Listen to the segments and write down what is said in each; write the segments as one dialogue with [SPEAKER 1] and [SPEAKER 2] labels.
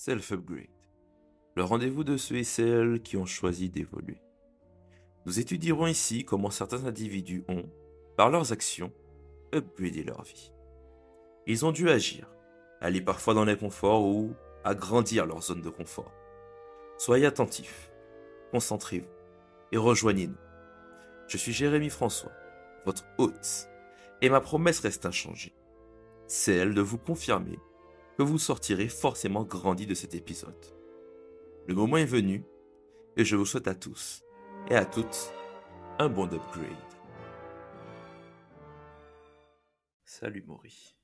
[SPEAKER 1] Self-Upgrade, le rendez-vous de ceux et celles qui ont choisi d'évoluer. Nous étudierons ici comment certains individus ont, par leurs actions, upgradé leur vie. Ils ont dû agir, aller parfois dans l'inconfort ou agrandir leur zone de confort. Soyez attentifs, concentrez-vous et rejoignez-nous. Je suis Jérémy François, votre hôte, et ma promesse reste inchangée, celle de vous confirmer que vous sortirez forcément grandi de cet épisode. Le moment est venu, et je vous souhaite à tous et à toutes un bon upgrade. Salut Maury.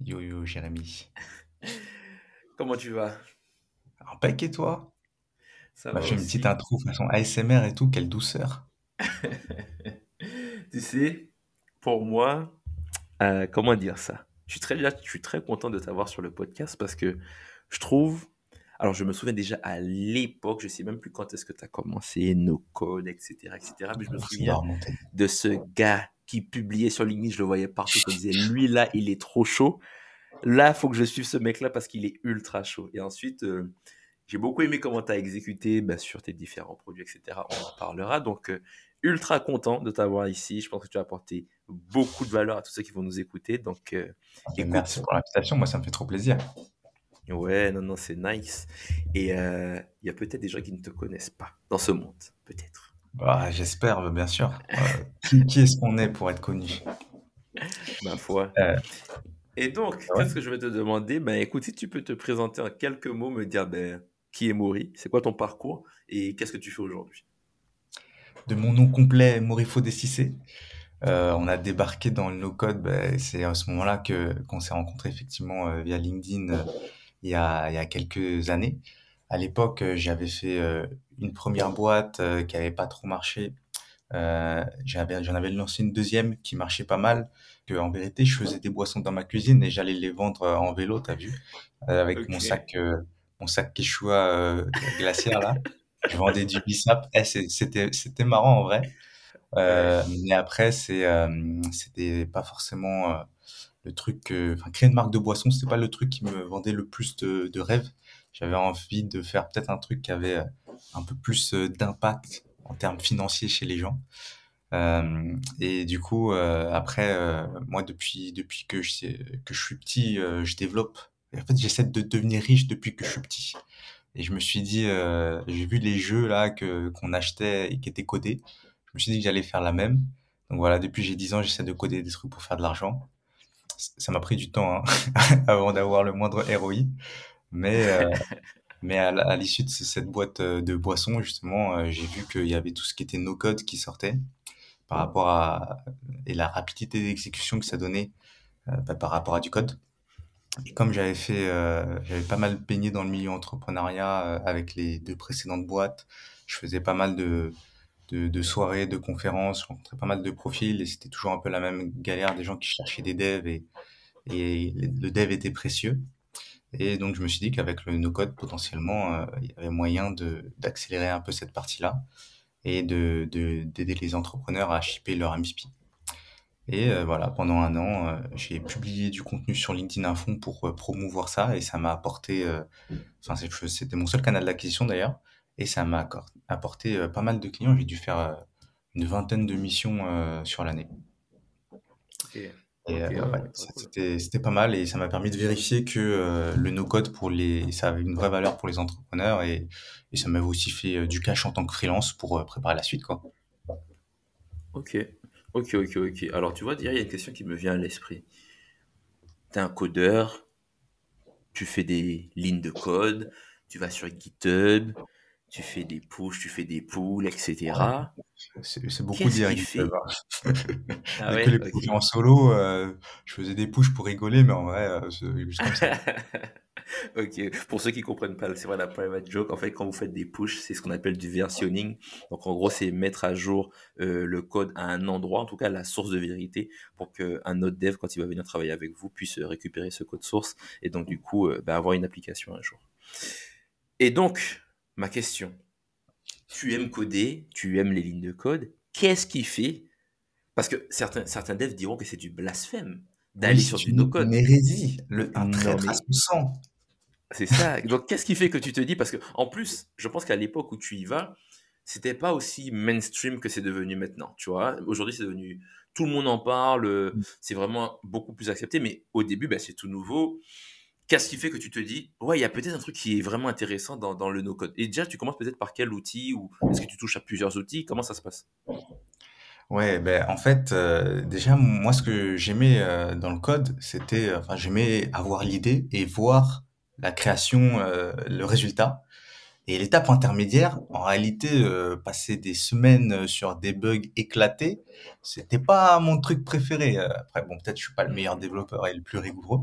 [SPEAKER 2] Yo yo Jérémy.
[SPEAKER 1] Comment tu vas?
[SPEAKER 2] Impec et toi?
[SPEAKER 1] Ça
[SPEAKER 2] Bah,
[SPEAKER 1] va
[SPEAKER 2] fait une petite intro façon ASMR et tout, quelle douceur.
[SPEAKER 1] Tu sais, pour moi, euh, comment dire ça? Je suis, très, je suis très content de t'avoir sur le podcast parce que je trouve... Alors, je me souviens déjà à l'époque, je sais même plus quand est-ce que tu as commencé, nos codes, etc., etc. Mais je me
[SPEAKER 2] va
[SPEAKER 1] souviens de ce gars qui publiait sur LinkedIn, je le voyais partout, je me disais, lui là, il est trop chaud. Là, faut que je suive ce mec-là parce qu'il est ultra chaud. Et ensuite, euh, j'ai beaucoup aimé comment tu as exécuté bah, sur tes différents produits, etc. On en parlera. Donc, euh, ultra content de t'avoir ici. Je pense que tu as apporté beaucoup de valeur à tous ceux qui vont nous écouter. Donc, euh,
[SPEAKER 2] Ok,
[SPEAKER 1] écoute.
[SPEAKER 2] Merci pour l'invitation, moi ça me fait trop plaisir.
[SPEAKER 1] ouais, non, non, c'est nice. Et euh, il y a peut-être des gens qui ne te connaissent pas dans ce monde, peut-être.
[SPEAKER 2] Bah, J'espère, bien sûr. Euh, qui qui est-ce qu'on est pour être connu?
[SPEAKER 1] Ma foi. Et donc,
[SPEAKER 2] ouais.
[SPEAKER 1] qu'est-ce que je vais te demander? Ben, écoute, si tu peux te présenter en quelques mots, me dire ben, qui est Maury, c'est quoi ton parcours et qu'est-ce que tu fais aujourd'hui?
[SPEAKER 2] De mon nom complet, Morifo Dessicé. Euh, on a débarqué dans le no-code, bah, c'est à ce moment-là que qu'on s'est rencontrés effectivement euh, via LinkedIn euh, il y a, il y a quelques années. À l'époque, euh, j'avais fait euh, une première boîte euh, qui avait pas trop marché. Euh, j'avais, j'en avais lancé une deuxième qui marchait pas mal. Que, en vérité, je faisais des boissons dans ma cuisine et j'allais les vendre en vélo, t'as vu, Euh, avec mon sac, euh, mon sac Quechua euh, glaciaire là. Je vendais du bissap. Eh, c'était, c'était marrant en vrai. Euh, mais après, c'est, euh, c'était pas forcément euh, le truc. que- Enfin, créer une marque de boisson, c'était pas le truc qui me vendait le plus de, de rêves. J'avais envie de faire peut-être un truc qui avait euh, un peu plus euh, d'impact en termes financiers chez les gens. Euh, et du coup, euh, après, euh, moi, depuis depuis que je que je suis petit, euh, je développe. En fait, j'essaie de devenir riche depuis que je suis petit. Et je me suis dit, euh, j'ai vu les jeux là que qu'on achetait et qui étaient codés. Je me suis dit que j'allais faire la même. Donc voilà, depuis j'ai 10 ans, j'essaie de coder des trucs pour faire de l'argent. Ça m'a pris du temps hein, avant d'avoir le moindre ROI. Mais, euh, mais à, l'issue de ce- cette boîte euh, de boissons, justement, j'ai vu qu'il y avait tout ce qui était no-code qui sortait par rapport à et la rapidité d'exécution que ça donnait euh, bah, par rapport à du code. Et comme j'avais fait, euh, j'avais pas mal baigné dans le milieu entrepreneuriat euh, avec les deux précédentes boîtes, je faisais pas mal de, de, de soirées, de conférences, je rencontrais pas mal de profils et c'était toujours un peu la même galère des gens qui cherchaient des devs et, et le dev était précieux. Et donc je me suis dit qu'avec le no-code, potentiellement, euh, il y avait moyen d'accélérer un peu cette partie-là et de de- d'aider les entrepreneurs à shipper leur MVP. Et euh, voilà, pendant un an, euh, j'ai publié du contenu sur LinkedIn à fond pour euh, promouvoir ça et ça m'a apporté, enfin c'était mon seul canal d'acquisition d'ailleurs, et ça m'a apporté pas mal de clients. J'ai dû faire une vingtaine de missions sur l'année. Et
[SPEAKER 1] ouais, cool.
[SPEAKER 2] c'était pas mal et ça m'a permis de vérifier que le no-code pour les, ça avait une vraie valeur pour les entrepreneurs et, et ça m'avait aussi fait du cash en tant que freelance pour préparer la suite quoi.
[SPEAKER 1] Ok, ok, ok, ok. Alors, tu vois, il y a une question qui me vient à l'esprit. Tu es un codeur, tu fais des lignes de code, tu vas sur GitHub, tu fais des pushes, tu fais des pulls, etc.
[SPEAKER 2] C'est beaucoup dire GitHub. hein.
[SPEAKER 1] Ah
[SPEAKER 2] Dès que
[SPEAKER 1] ouais,
[SPEAKER 2] les
[SPEAKER 1] ok.
[SPEAKER 2] projets en solo, euh, je faisais des pushes pour rigoler, mais en vrai, euh, c'est juste comme ça.
[SPEAKER 1] Ok, pour ceux qui comprennent pas, c'est vrai la private joke. En fait, quand vous faites des pushes, c'est ce qu'on appelle du versionning. Donc, en gros, c'est mettre à jour euh, le code à un endroit, en tout cas la source de vérité, pour qu'un autre dev, quand il va venir travailler avec vous, puisse euh, récupérer ce code source et donc du coup euh, bah, avoir une application un jour. Et donc, ma question, tu aimes coder, tu aimes les lignes de code, qu'est-ce qui fait Parce que certains, certains devs diront que c'est du blasphème d'aller
[SPEAKER 2] Oui,
[SPEAKER 1] sur du no-code.
[SPEAKER 2] une hérésie, le, un traître à son sang.
[SPEAKER 1] C'est ça. Donc, qu'est-ce qui fait que tu te dis Parce que, en plus, je pense qu'à l'époque où tu y vas, c'était pas aussi mainstream que c'est devenu maintenant. Tu vois, aujourd'hui, c'est devenu tout le monde en parle.
[SPEAKER 2] Mmh.
[SPEAKER 1] C'est vraiment beaucoup plus accepté. Mais au début, ben, c'est tout nouveau. Qu'est-ce qui fait que tu te dis, ouais, il y a peut-être un truc qui est vraiment intéressant dans, dans le no-code? Et déjà, tu commences peut-être par quel outil Ou est-ce que tu touches à plusieurs outils? Comment ça se passe?
[SPEAKER 2] Ouais, ben en fait, euh, déjà, moi, ce que j'aimais euh, dans le code, c'était, euh, enfin, j'aimais avoir l'idée et voir la création, euh, le résultat. Et l'étape intermédiaire, en réalité, euh, passer des semaines sur des bugs éclatés, c'était pas mon truc préféré. Euh, Après, bon, peut-être je suis pas le meilleur développeur et le plus rigoureux,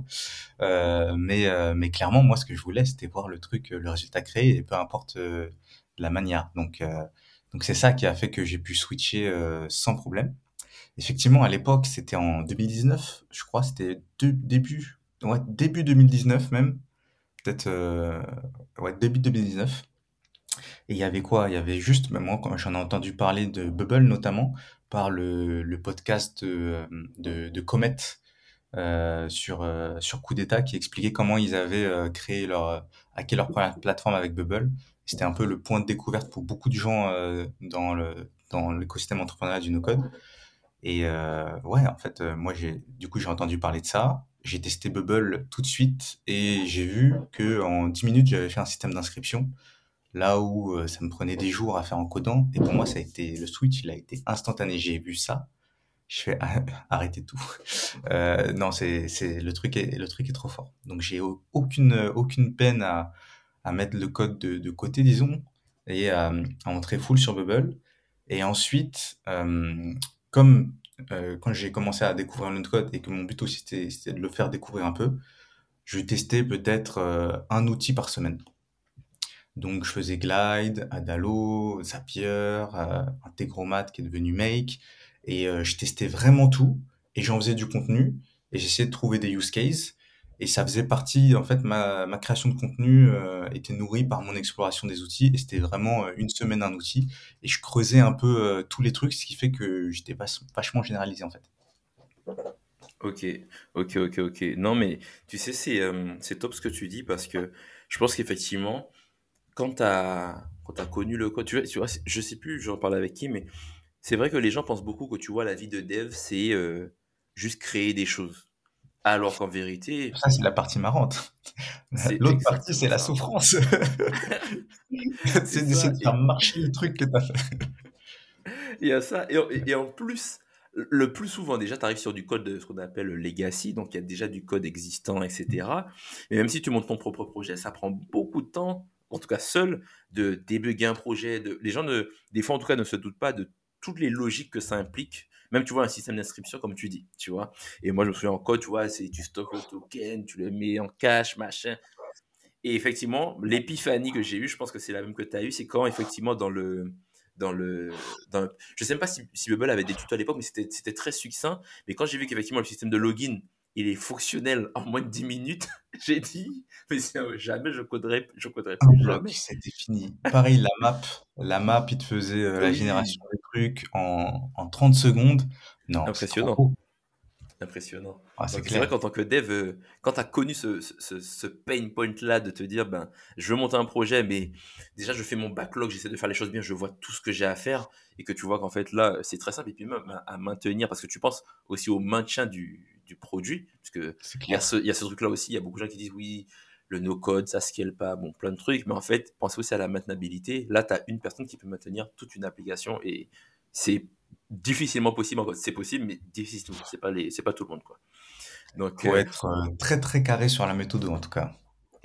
[SPEAKER 2] euh, mais euh, mais clairement, moi, ce que je voulais, c'était voir le truc, euh, le résultat créé, et peu importe euh, la manière. Donc euh, donc c'est ça qui a fait que j'ai pu switcher euh, sans problème. Effectivement, à l'époque, c'était en 2019, je crois, c'était début, ouais, début 2019 même, peut-être, euh, ouais, début 2019. Et il y avait quoi? Il y avait juste, ben moi, j'en ai entendu parler de Bubble notamment, par le, le podcast de, de, de Comet euh, sur, euh, sur Coup d'État qui expliquait comment ils avaient euh, créé leur, hacké leur première plateforme avec Bubble. C'était un peu le point de découverte pour beaucoup de gens euh, dans le, dans l'écosystème entrepreneurial du no-code. Et euh, ouais, en fait, euh, moi, j'ai, du coup, j'ai entendu parler de ça. J'ai testé Bubble tout de suite et j'ai vu que en 10 minutes, j'avais fait un système d'inscription là où euh, ça me prenait des jours à faire en codant. Et pour moi, ça a été le switch, il a été instantané. J'ai vu ça, je fais arrêtez tout. Euh, non, c'est le truc est le truc est trop fort. Donc j'ai au- aucune aucune peine à à mettre le code de, de côté, disons, et à, à entrer full sur Bubble. Et ensuite, euh, comme euh, quand j'ai commencé à découvrir le code et que mon but aussi c'était de le faire découvrir un peu, je testais peut-être euh, un outil par semaine. Donc, je faisais Glide, Adalo, Zapier, euh, Integromat qui est devenu Make. Et je testais vraiment tout. Et j'en faisais du contenu. Et j'essayais de trouver des use cases. Et ça faisait partie, en fait, ma, création de contenu euh, était nourrie par mon exploration des outils. Et c'était vraiment euh, une semaine un outil. Et je creusais un peu euh, tous les trucs, ce qui fait que j'étais vach- vachement généralisé, en fait.
[SPEAKER 1] Ok, ok, ok, ok. Non, mais tu sais, c'est top ce que tu dis parce que je pense qu'effectivement, quand tu as, connu le code, tu vois, je sais plus, j'en parlais avec qui, mais c'est vrai que les gens pensent beaucoup que tu vois, la vie de dev, c'est juste créer des choses. Alors qu'en vérité,
[SPEAKER 2] Ça, c'est la partie marrante. L'autre partie, c'est la souffrance.
[SPEAKER 1] C'est
[SPEAKER 2] d'essayer de
[SPEAKER 1] Et
[SPEAKER 2] faire marcher le truc que tu as fait.
[SPEAKER 1] il y a ça. Et, en et- et en plus, le plus souvent, déjà, tu arrives sur du code de ce qu'on appelle le legacy, donc il y a déjà du code existant, etc. Mais même si tu montes ton propre projet, ça prend beaucoup de temps, en tout cas seul, de débugger un projet. De... Les gens, ne, des fois, en tout cas, ne se doutent pas de toutes les logiques que ça implique. Même, tu vois, un système d'inscription, comme tu dis, tu vois. Et moi, je me souviens en code, tu vois, c'est tu stockes le token, tu le mets en cache, machin. Et effectivement, l'épiphanie que j'ai eue, je pense que c'est la même que tu as eue, c'est quand effectivement dans le dans le je sais même pas si, si Bubble avait des tutos à l'époque, mais c'était c'était très succinct. Mais quand j'ai vu qu'effectivement le système de login il est fonctionnel en moins de 10 minutes, j'ai dit mais euh, jamais je coderai je coderai
[SPEAKER 2] Un
[SPEAKER 1] plus
[SPEAKER 2] bloc,
[SPEAKER 1] jamais.
[SPEAKER 2] c'était fini. Pareil, la map, la map, il te faisait euh, la génération des trucs en, en 30 secondes. Non,
[SPEAKER 1] impressionnant. Impressionnant.
[SPEAKER 2] Ah, c'est
[SPEAKER 1] vrai qu'en tant que dev, euh, quand tu as connu ce, ce, ce- ce pain point-là de te dire, ben, je veux monter un projet, mais déjà je fais mon backlog, j'essaie de faire les choses bien, je vois tout ce que j'ai à faire, et que tu vois qu'en fait là, c'est très simple, et puis même à, à maintenir, parce que tu penses aussi au maintien du, du produit, parce que il y a ce, truc-là aussi, il y a beaucoup de gens qui disent, oui, le no-code, ça scale pas, bon, plein de trucs, mais en fait, pensez aussi à la maintenabilité. Là, tu as une personne qui peut maintenir toute une application, et c'est difficilement possible en code. C'est possible, mais difficilement. C'est pas les, c'est pas tout le monde, quoi. Donc,
[SPEAKER 2] Faut
[SPEAKER 1] euh,
[SPEAKER 2] être euh, très très carré sur la méthode, en tout cas.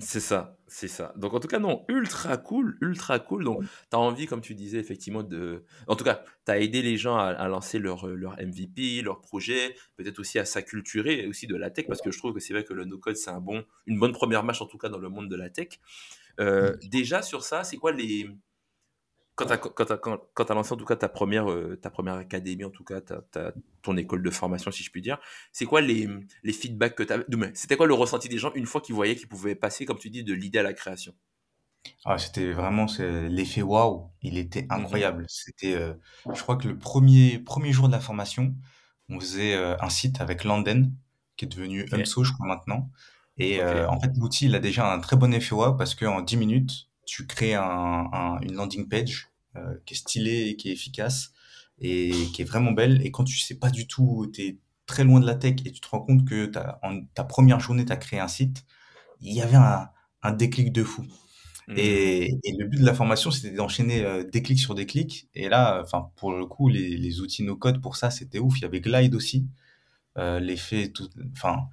[SPEAKER 1] C'est ça, c'est ça. Donc, en tout cas, non, ultra cool, ultra cool. Donc, tu as envie, comme tu disais, effectivement, de. En tout cas, tu as aidé les gens à, à lancer leur, euh, leur MVP, leur projet, peut-être aussi à s'acculturer aussi de la tech, parce que je trouve que c'est vrai que le no-code, c'est un bon, une bonne première marche, en tout cas, dans le monde de la tech. Euh, déjà, sur ça, c'est quoi les. Quand tu as, quand t'as- quand, quand t'as lancé en tout cas ta première, euh, ta première académie, en tout cas ta- ton école de formation, si je puis dire, c'est quoi les, les feedbacks que tu as C'était quoi le ressenti des gens une fois qu'ils voyaient qu'ils pouvaient passer, comme tu dis, de l'idée à la création?
[SPEAKER 2] Ah, c'était vraiment l'effet waouh, il était
[SPEAKER 1] Mhm.
[SPEAKER 2] incroyable. C'était, euh, je crois que le premier premier jour de la formation, on faisait euh, un site avec Landen, qui est devenu
[SPEAKER 1] Ok.
[SPEAKER 2] Umso, je crois maintenant. Et en fait, l'outil, il a déjà un très bon effet web parce qu'en 10 minutes, tu crées un, un- une landing page euh, qui est stylée et qui est efficace et qui est vraiment belle. Et quand tu sais pas du tout, tu es très loin de la tech et tu te rends compte que en ta première journée, tu as créé un site, il y avait un, un déclic de fou.
[SPEAKER 1] Hmm.
[SPEAKER 2] Et, et le but de la formation, c'était d'enchaîner euh, des clics sur des clics. Et là, enfin, pour le coup, les, les outils no-code pour ça, c'était ouf. Il y avait Glide aussi. Euh, l'effet enfin,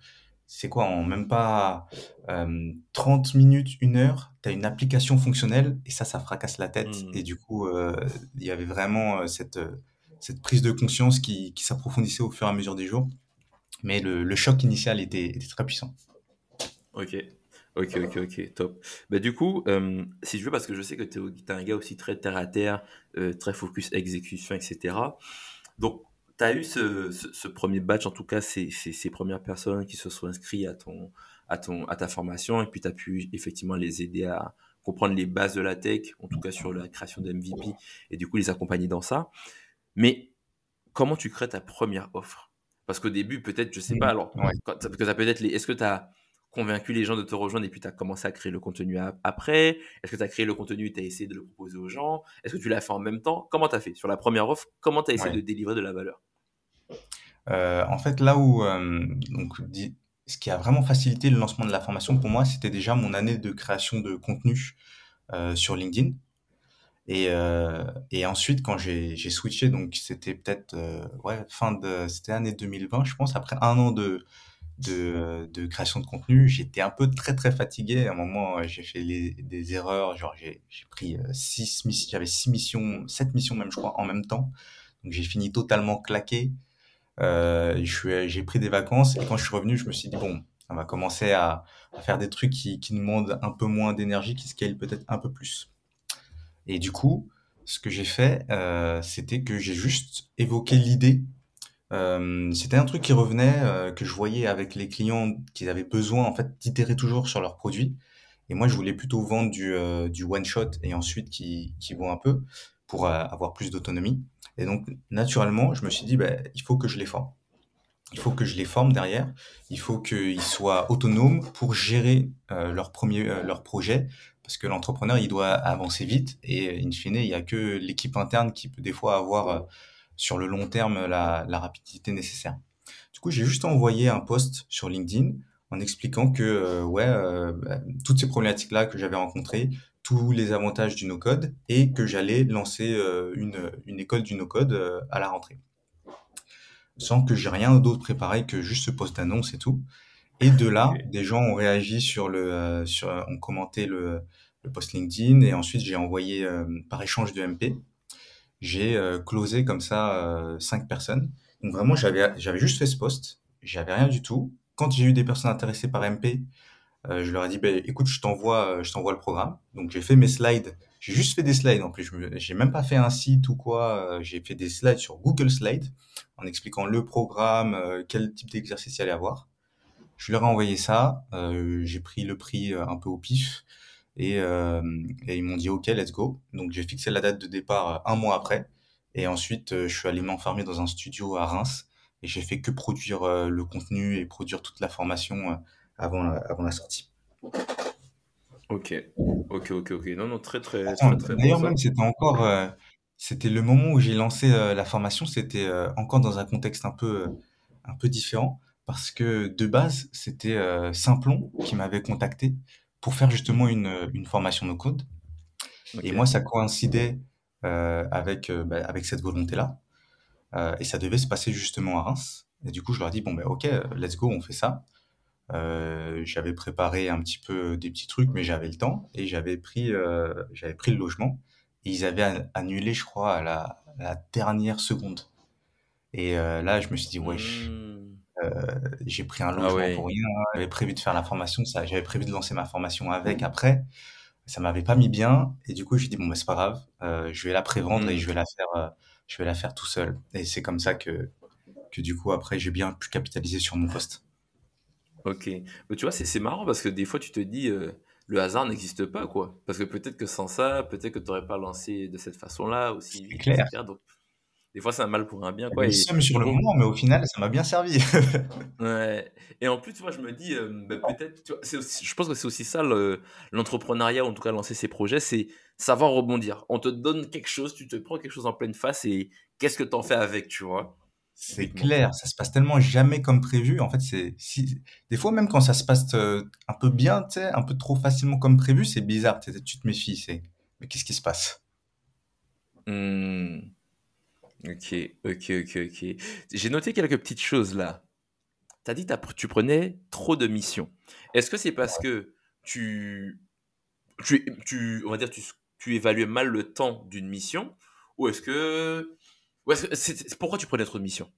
[SPEAKER 2] c'est quoi, en même pas euh, 30 minutes, une heure, tu as une application fonctionnelle et ça, ça fracasse la tête.
[SPEAKER 1] Hmm.
[SPEAKER 2] Et du coup, euh, il y avait vraiment euh, cette, euh, cette prise de conscience qui, qui s'approfondissait au fur et à mesure des jours. Mais le, le choc initial était, était très puissant.
[SPEAKER 1] Ok. Ok, ok, ok, top. Bah, du coup, euh, si je veux, parce que je sais que tu es, un gars aussi très terre à terre, très focus exécution, etc. Donc, tu as eu ce, ce- ce premier batch, en tout cas, ces, ces, ces premières personnes qui se sont inscrites à, ton, à, ton, à ta formation, et puis tu as pu effectivement les aider à comprendre les bases de la tech, en tout cas sur la création de MVP, et du coup les accompagner dans ça. Mais comment tu crées ta première offre? Parce qu'au début, peut-être, je sais pas,
[SPEAKER 2] Mm.
[SPEAKER 1] alors,
[SPEAKER 2] Ouais.
[SPEAKER 1] quand- parce que les, est-ce que tu as convaincu les gens de te rejoindre et puis tu as commencé à créer le contenu après? Est-ce que tu as créé le contenu et tu as essayé de le proposer aux gens? Est-ce que tu l'as fait en même temps? Comment tu as fait? Sur la première offre, comment tu as essayé
[SPEAKER 2] Ouais.
[SPEAKER 1] de délivrer de la valeur?
[SPEAKER 2] Euh, en fait, là où, euh, donc, ce qui a vraiment facilité le lancement de la formation pour moi, c'était déjà mon année de création de contenu euh, sur LinkedIn. Et, euh, et ensuite, quand j'ai switché, donc c'était peut-être euh, ouais, fin de, c'était année 2020, je pense, après un an de, de, de création de contenu, j'étais un peu très très fatigué. À un moment, euh, j'ai fait les- des erreurs, genre j'ai pris euh, six missions, j'avais six missions, sept missions même, je crois, en même temps. Donc j'ai fini totalement claqué. Euh, j'ai pris des vacances et quand je suis revenu, je me suis dit bon, on va commencer à, faire des trucs qui, qui demandent un peu moins d'énergie, qui scalent peut-être un peu plus. Et du coup, ce que j'ai fait, euh, c'était que j'ai juste évoqué l'idée. Euh, c'était un truc qui revenait, que je voyais avec les clients qu'ils avaient besoin en fait d'itérer toujours sur leurs produits. Et moi, je voulais plutôt vendre du, du one shot et ensuite qui, qui vont un peu pour euh, avoir plus d'autonomie. Et donc, naturellement, je me suis dit, ben, il faut que je les forme. Il faut que je les forme derrière. Il faut qu'ils soient autonomes pour gérer euh, leur premier, euh, leur projet. Parce que l'entrepreneur, il doit avancer vite. Et in fine, il y a que l'équipe interne qui peut des fois avoir sur le long terme la, la rapidité nécessaire. Du coup, j'ai juste envoyé un post sur LinkedIn en expliquant que ouais, bah, toutes ces problématiques-là que j'avais rencontrées, tous les avantages du no-code et que j'allais lancer euh, une, une école du no-code euh, à la rentrée. Sans que j'ai rien d'autre préparé que juste ce post d'annonce et tout. Et de là, des gens ont réagi sur le, euh, sur, ont commenté le, le post LinkedIn et ensuite j'ai envoyé par échange de MP j'ai closé comme ça cinq personnes. Donc vraiment, j'avais j'avais juste fait ce post, j'avais rien du tout. Quand j'ai eu des personnes intéressées par MP, je leur ai dit, ben écoute, je t'envoie, euh, je t'envoie le programme. Donc j'ai fait mes slides. J'ai juste fait des slides en plus. Je j'ai même pas fait un site ou quoi. euh, j'ai fait des slides sur Google Slides en expliquant le programme, euh, quel type d'exercice il allait avoir. Je leur ai envoyé ça. euh, j'ai pris le prix euh, un peu au pif. Et, euh, et ils m'ont dit OK, let's go. Donc j'ai fixé la date de départ euh, un mois après. Et ensuite, euh, je suis allé m'enfermer dans un studio à Reims. Et j'ai fait que produire euh, le contenu et produire toute la formation euh, avant la, avant la sortie.
[SPEAKER 1] Ok. Ok, ok, ok. Non, non, très, très,
[SPEAKER 2] Attends,
[SPEAKER 1] très, très
[SPEAKER 2] D'ailleurs, même, c'était encore, euh, c'était le moment où j'ai lancé euh, la formation, c'était euh, encore dans un contexte un peu, un peu différent, parce que de base, c'était Simplon qui m'avait contacté pour faire justement une, une formation no code. Et moi, ça coïncidait avec, bah, avec cette volonté-là. Et ça devait se passer justement à Reims. Et du coup, je leur ai dit, bon, ben, ok, let's go, on fait ça. Euh, j'avais préparé un petit peu des petits trucs, mais j'avais le temps et j'avais pris, euh, j'avais pris le logement. Et ils avaient an- annulé, je crois, à la, à la dernière seconde. Et euh, là, je me suis dit, wesh,
[SPEAKER 1] Hmm.
[SPEAKER 2] j'ai pris un
[SPEAKER 1] Ah
[SPEAKER 2] logement pour rien. J'avais prévu de faire la formation, ça, j'avais prévu de lancer ma formation avec après. Ça m'avait pas mis bien. Et du coup, j'ai dit, bon, bah, c'est pas grave, euh, je vais la prévendre et
[SPEAKER 1] Hmm.
[SPEAKER 2] je vais la faire, euh, je vais la faire tout seul. Et c'est comme ça que, que du coup, après, j'ai bien pu capitaliser sur mon poste.
[SPEAKER 1] Ok. Mais tu vois, c'est c'est marrant parce que des fois, tu te dis, euh, le hasard n'existe pas, quoi. Parce que peut-être que sans ça, peut-être que tu n'aurais pas lancé de cette façon-là, aussi
[SPEAKER 2] C'est
[SPEAKER 1] vite,
[SPEAKER 2] clair.
[SPEAKER 1] etc. Donc, Des fois, c'est un mal pour un bien, quoi. Et
[SPEAKER 2] seum sur le moment, mais au final, ça m'a bien servi.
[SPEAKER 1] ouais. Et en plus, tu vois, je me dis, euh, bah, peut-être, tu vois, aussi- je pense que c'est aussi ça le- l'entrepreneuriat, ou en tout cas lancer ses projets, c'est savoir rebondir. On te donne quelque chose, tu te prends quelque chose en pleine face et qu'est-ce que t'en fais avec, tu vois,
[SPEAKER 2] C'est clair, ça se passe tellement jamais comme prévu. En fait, c'est si des fois même quand ça se passe euh, un peu bien, tu sais, un peu trop facilement comme prévu, c'est bizarre. Tu te méfies, c'est mais qu'est-ce qui se passe?
[SPEAKER 1] Hmm. Ok, ok, ok, ok. J'ai noté quelques petites choses là. T'as dit que tu prenais trop de missions. Est-ce que c'est parce que tu, tu, tu, on va dire, tu, tu évaluais mal le temps d'une mission ou est-ce que, pourquoi tu prenais trop de missions?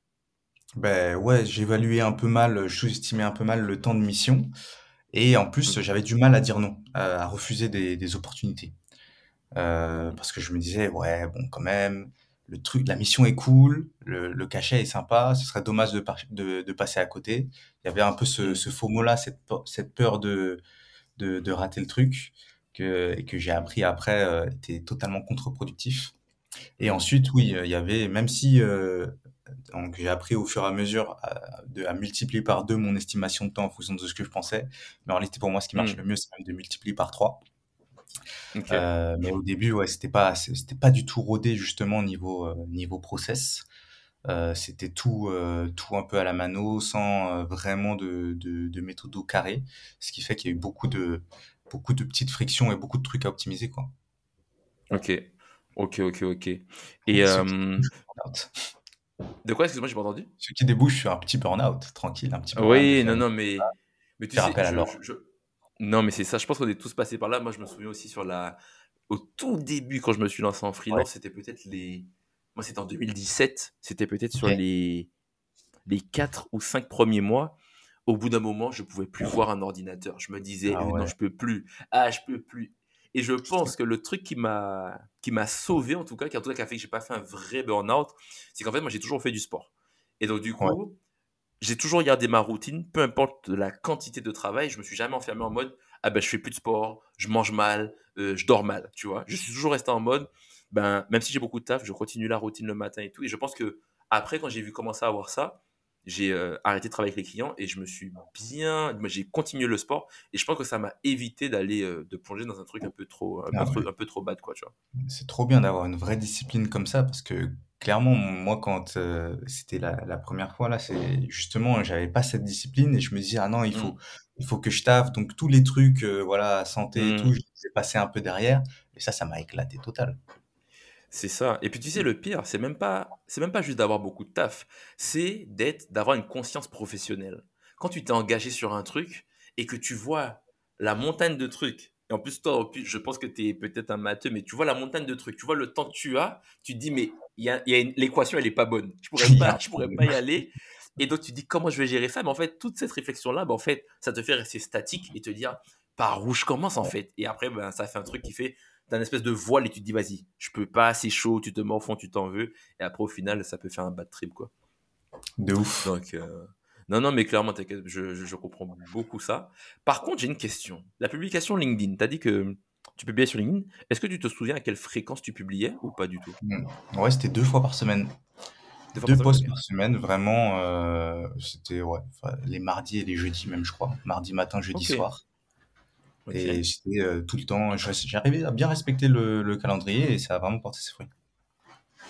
[SPEAKER 2] Ben ouais, j'évaluais un peu mal, je sous-estimais un peu mal le temps de mission et en plus,
[SPEAKER 1] Ok.
[SPEAKER 2] j'avais du mal à dire non, à, à refuser des, des opportunités. Euh, parce que je me disais, ouais, bon, quand même, le truc, la mission est cool, le, le cachet est sympa, ce serait dommage de, par- de, de passer à côté. Il y avait un peu ce,
[SPEAKER 1] Hmm.
[SPEAKER 2] ce FOMO-là, cette, pe- cette peur de rater le truc, que, et que j'ai appris après, euh, était totalement contre-productif. Et
[SPEAKER 1] Hmm.
[SPEAKER 2] ensuite, oui, il y avait, même si euh, donc j'ai appris au fur et à mesure à, de, à multiplier par deux mon estimation de temps en fonction de ce que je pensais, mais en réalité, pour moi, ce qui marche
[SPEAKER 1] Hmm.
[SPEAKER 2] le mieux, c'est même de multiplier par trois.
[SPEAKER 1] Ok.
[SPEAKER 2] Euh, mais au début, ouais, c'était pas, c'était pas du tout rodé justement niveau euh, niveau process. Euh, c'était tout tout un peu à la mano, sans vraiment de, de de méthode au carré, ce qui fait qu'il y a eu beaucoup de beaucoup de petites frictions et beaucoup de trucs à optimiser quoi.
[SPEAKER 1] Ok. Ok, ok, ok. Et euh, de quoi, excuse-moi, j'ai pas entendu?
[SPEAKER 2] Ce qui débouche sur un petit burn-out, tranquille, un petit de
[SPEAKER 1] Oui, non, non, mais, mais tu sais, je, je, je- non, mais c'est ça. Je pense qu'on est tous passés par là. Moi, je me souviens aussi sur la, au tout début quand je me suis lancé en
[SPEAKER 2] Ouais.
[SPEAKER 1] freelance, c'était peut-être les, moi, c'était en 2017. C'était peut-être sur les, les quatre ou cinq premiers mois. Au bout d'un moment, je pouvais plus voir un ordinateur. Je me disais,
[SPEAKER 2] Ah
[SPEAKER 1] non, je peux plus. Ah, je peux plus. Et je pense que le truc qui m'a qui m'a sauvé en tout cas, qui en tout cas qui a fait que j'ai pas fait un vrai burn-out, c'est qu'en fait moi j'ai toujours fait du sport. Et donc du
[SPEAKER 2] Ouais.
[SPEAKER 1] coup, j'ai toujours gardé ma routine, peu importe la quantité de travail, je me suis jamais enfermé en mode ah ben je fais plus de sport, je mange mal, euh, je dors mal, tu vois. Je suis toujours resté en mode ben même si j'ai beaucoup de taf, je continue la routine le matin et tout. Et je pense que après quand j'ai vu commencer à avoir ça, j'ai euh, arrêté de travailler avec les clients et je me suis bien, j'ai continué le sport et je pense que ça m'a évité d'aller euh, de plonger dans un truc un peu trop un peu
[SPEAKER 2] Ah
[SPEAKER 1] trop, un peu trop bad quoi, tu vois.
[SPEAKER 2] C'est trop bien d'avoir une vraie discipline comme ça parce que clairement, moi, quand euh, c'était la, la première fois là, c'est justement, j'avais pas cette discipline et je me disais, ah non, il
[SPEAKER 1] Mm.
[SPEAKER 2] faut, il faut que je taffe. Donc, tous les trucs, euh, voilà, santé et tout,
[SPEAKER 1] Mm.
[SPEAKER 2] je les ai passés un peu derrière. Et ça, ça m'a éclaté total.
[SPEAKER 1] C'est ça. Et puis tu sais, le pire, c'est même pas, c'est même pas juste d'avoir beaucoup de taf, c'est d'être, d'avoir une conscience professionnelle. Quand tu t'es engagé sur un truc et que tu vois la montagne de trucs, et en plus toi, je pense que tu es peut-être un matheux, mais tu vois la montagne de trucs, tu vois le temps que tu as, tu te dis mais y a, y a l'équation elle est pas bonne, je pourrais pas, je pourrais pas y aller. Et donc tu te dis comment je vais gérer ça, mais en fait toute cette réflexion là, ben, en fait ça te fait rester statique et te dire par où je commence en fait? Et après ben ça fait un truc qui fait t'as une espèce de voile et tu te dis vas-y, je peux pas, c'est chaud, tu te fond, tu t'en veux. Et après au final ça peut faire un bad trip quoi.
[SPEAKER 2] De ouf.
[SPEAKER 1] Donc euh, non non mais clairement t'inquiète, je, je, je comprends beaucoup ça. Par contre j'ai une question. La publication LinkedIn, t'as dit que tu publiais sur LinkedIn. Est-ce que tu te souviens à quelle fréquence tu publiais ou pas du tout?
[SPEAKER 2] Mm. Ouais, c'était deux fois par semaine.
[SPEAKER 1] Deux
[SPEAKER 2] posts par semaine, vraiment, euh, c'était ouais, les mardis et les jeudis même, je crois. Mardi matin, jeudi soir. Et c'était euh, tout le temps. J'arrivais à bien respecter le, le calendrier et ça a vraiment porté ses fruits.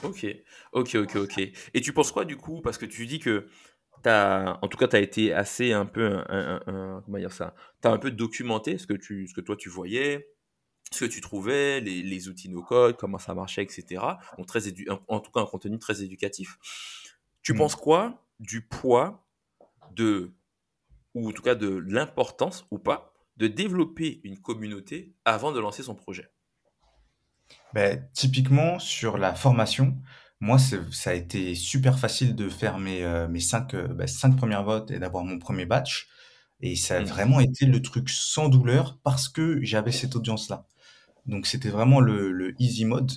[SPEAKER 1] Ok, ok, ok, ok. Et tu penses quoi du coup? Parce que tu dis que t'as, en tout cas, tu as été assez un peu, un, un- un- comment dire ça? Tu as un peu documenté ce que, tu, ce que toi tu voyais, ce que tu trouvais, les, les outils no-code, comment ça marchait, etc. Donc, très édu- en, en tout cas, un contenu très éducatif. Tu
[SPEAKER 2] Mm.
[SPEAKER 1] penses quoi du poids de, ou en tout cas de l'importance ou pas, de développer une communauté avant de lancer son projet
[SPEAKER 2] Ben, typiquement, sur la formation, moi, ça a été super facile de faire mes, euh, mes cinq, euh, ben, cinq premières votes et d'avoir mon premier batch. Et ça a
[SPEAKER 1] Mm.
[SPEAKER 2] vraiment été le truc sans douleur parce que j'avais cette audience-là. Donc, c'était vraiment le, le easy mode.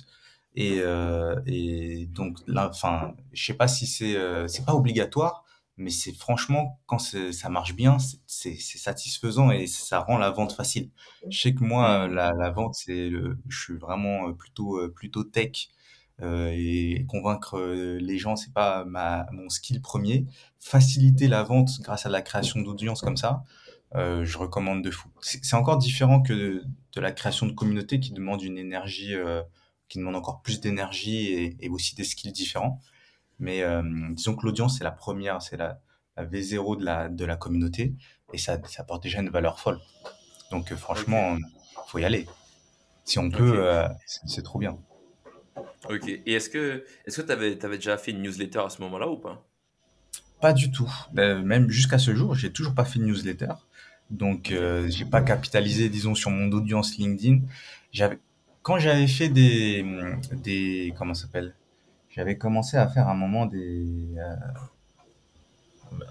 [SPEAKER 2] Et, euh, et donc, là, enfin, je sais pas si c'est c'est pas obligatoire, mais c'est franchement, quand ça marche bien, c'est satisfaisant et ça rend la vente facile. Je sais que moi, la, la vente, c'est je suis vraiment euh, plutôt, euh, plutôt tech euh, et convaincre les gens, c'est pas ma, mon skill premier. Faciliter la vente grâce à la création d'audience comme ça, euh, je recommande de fou. C'est encore différent que de, de, la création de communauté qui demande une énergie, euh, qui demande encore plus d'énergie et, et, aussi des skills différents. Mais euh, disons que l'audience, c'est la première, c'est la, la, V0 de la, de la communauté et ça, ça apporte déjà une valeur folle. Donc franchement, okay. faut y aller. Si on peut, okay. c'est trop bien.
[SPEAKER 1] Ok. Et est-ce que est-ce que tu avais, avais, déjà fait une newsletter à ce moment-là ou pas?
[SPEAKER 2] Pas du tout. Ben, même jusqu'à ce jour, j'ai toujours pas fait de newsletter. Donc, euh, j'ai pas capitalisé, disons, sur mon audience LinkedIn. J'avais, quand j'avais fait des, des, comment s'appelle? J'avais commencé à faire un moment des, euh,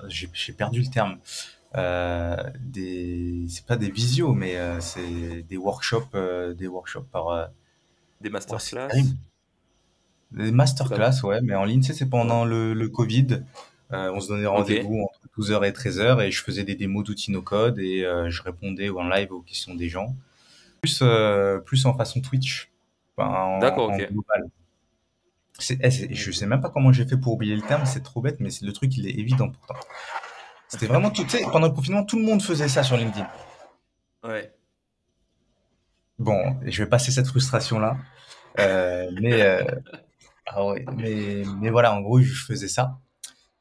[SPEAKER 2] j'ai perdu le terme. Euh, des, c'est pas des visios, mais euh, c'est des workshops, euh, des workshops par.
[SPEAKER 1] des masterclass.
[SPEAKER 2] Ouais, des masterclass, ouais, mais en ligne, c'est pendant le, le Covid. Euh, on se donnait rendez-vous okay. entre 12h et 13h et je faisais des démos d'outils no code et euh, je répondais en live aux questions des gens. Plus, euh, plus en façon Twitch.
[SPEAKER 1] Enfin, D'accord, ok.
[SPEAKER 2] Global. Eh, je sais même pas comment j'ai fait pour oublier le terme, c'est trop bête, mais le truc, il est évident pourtant. C'était vraiment tout, tu sais, pendant le confinement, tout le monde faisait ça sur LinkedIn.
[SPEAKER 1] Ouais.
[SPEAKER 2] Bon, je vais passer cette frustration-là. Euh, mais, ah ouais, mais, mais voilà, en gros, je faisais ça.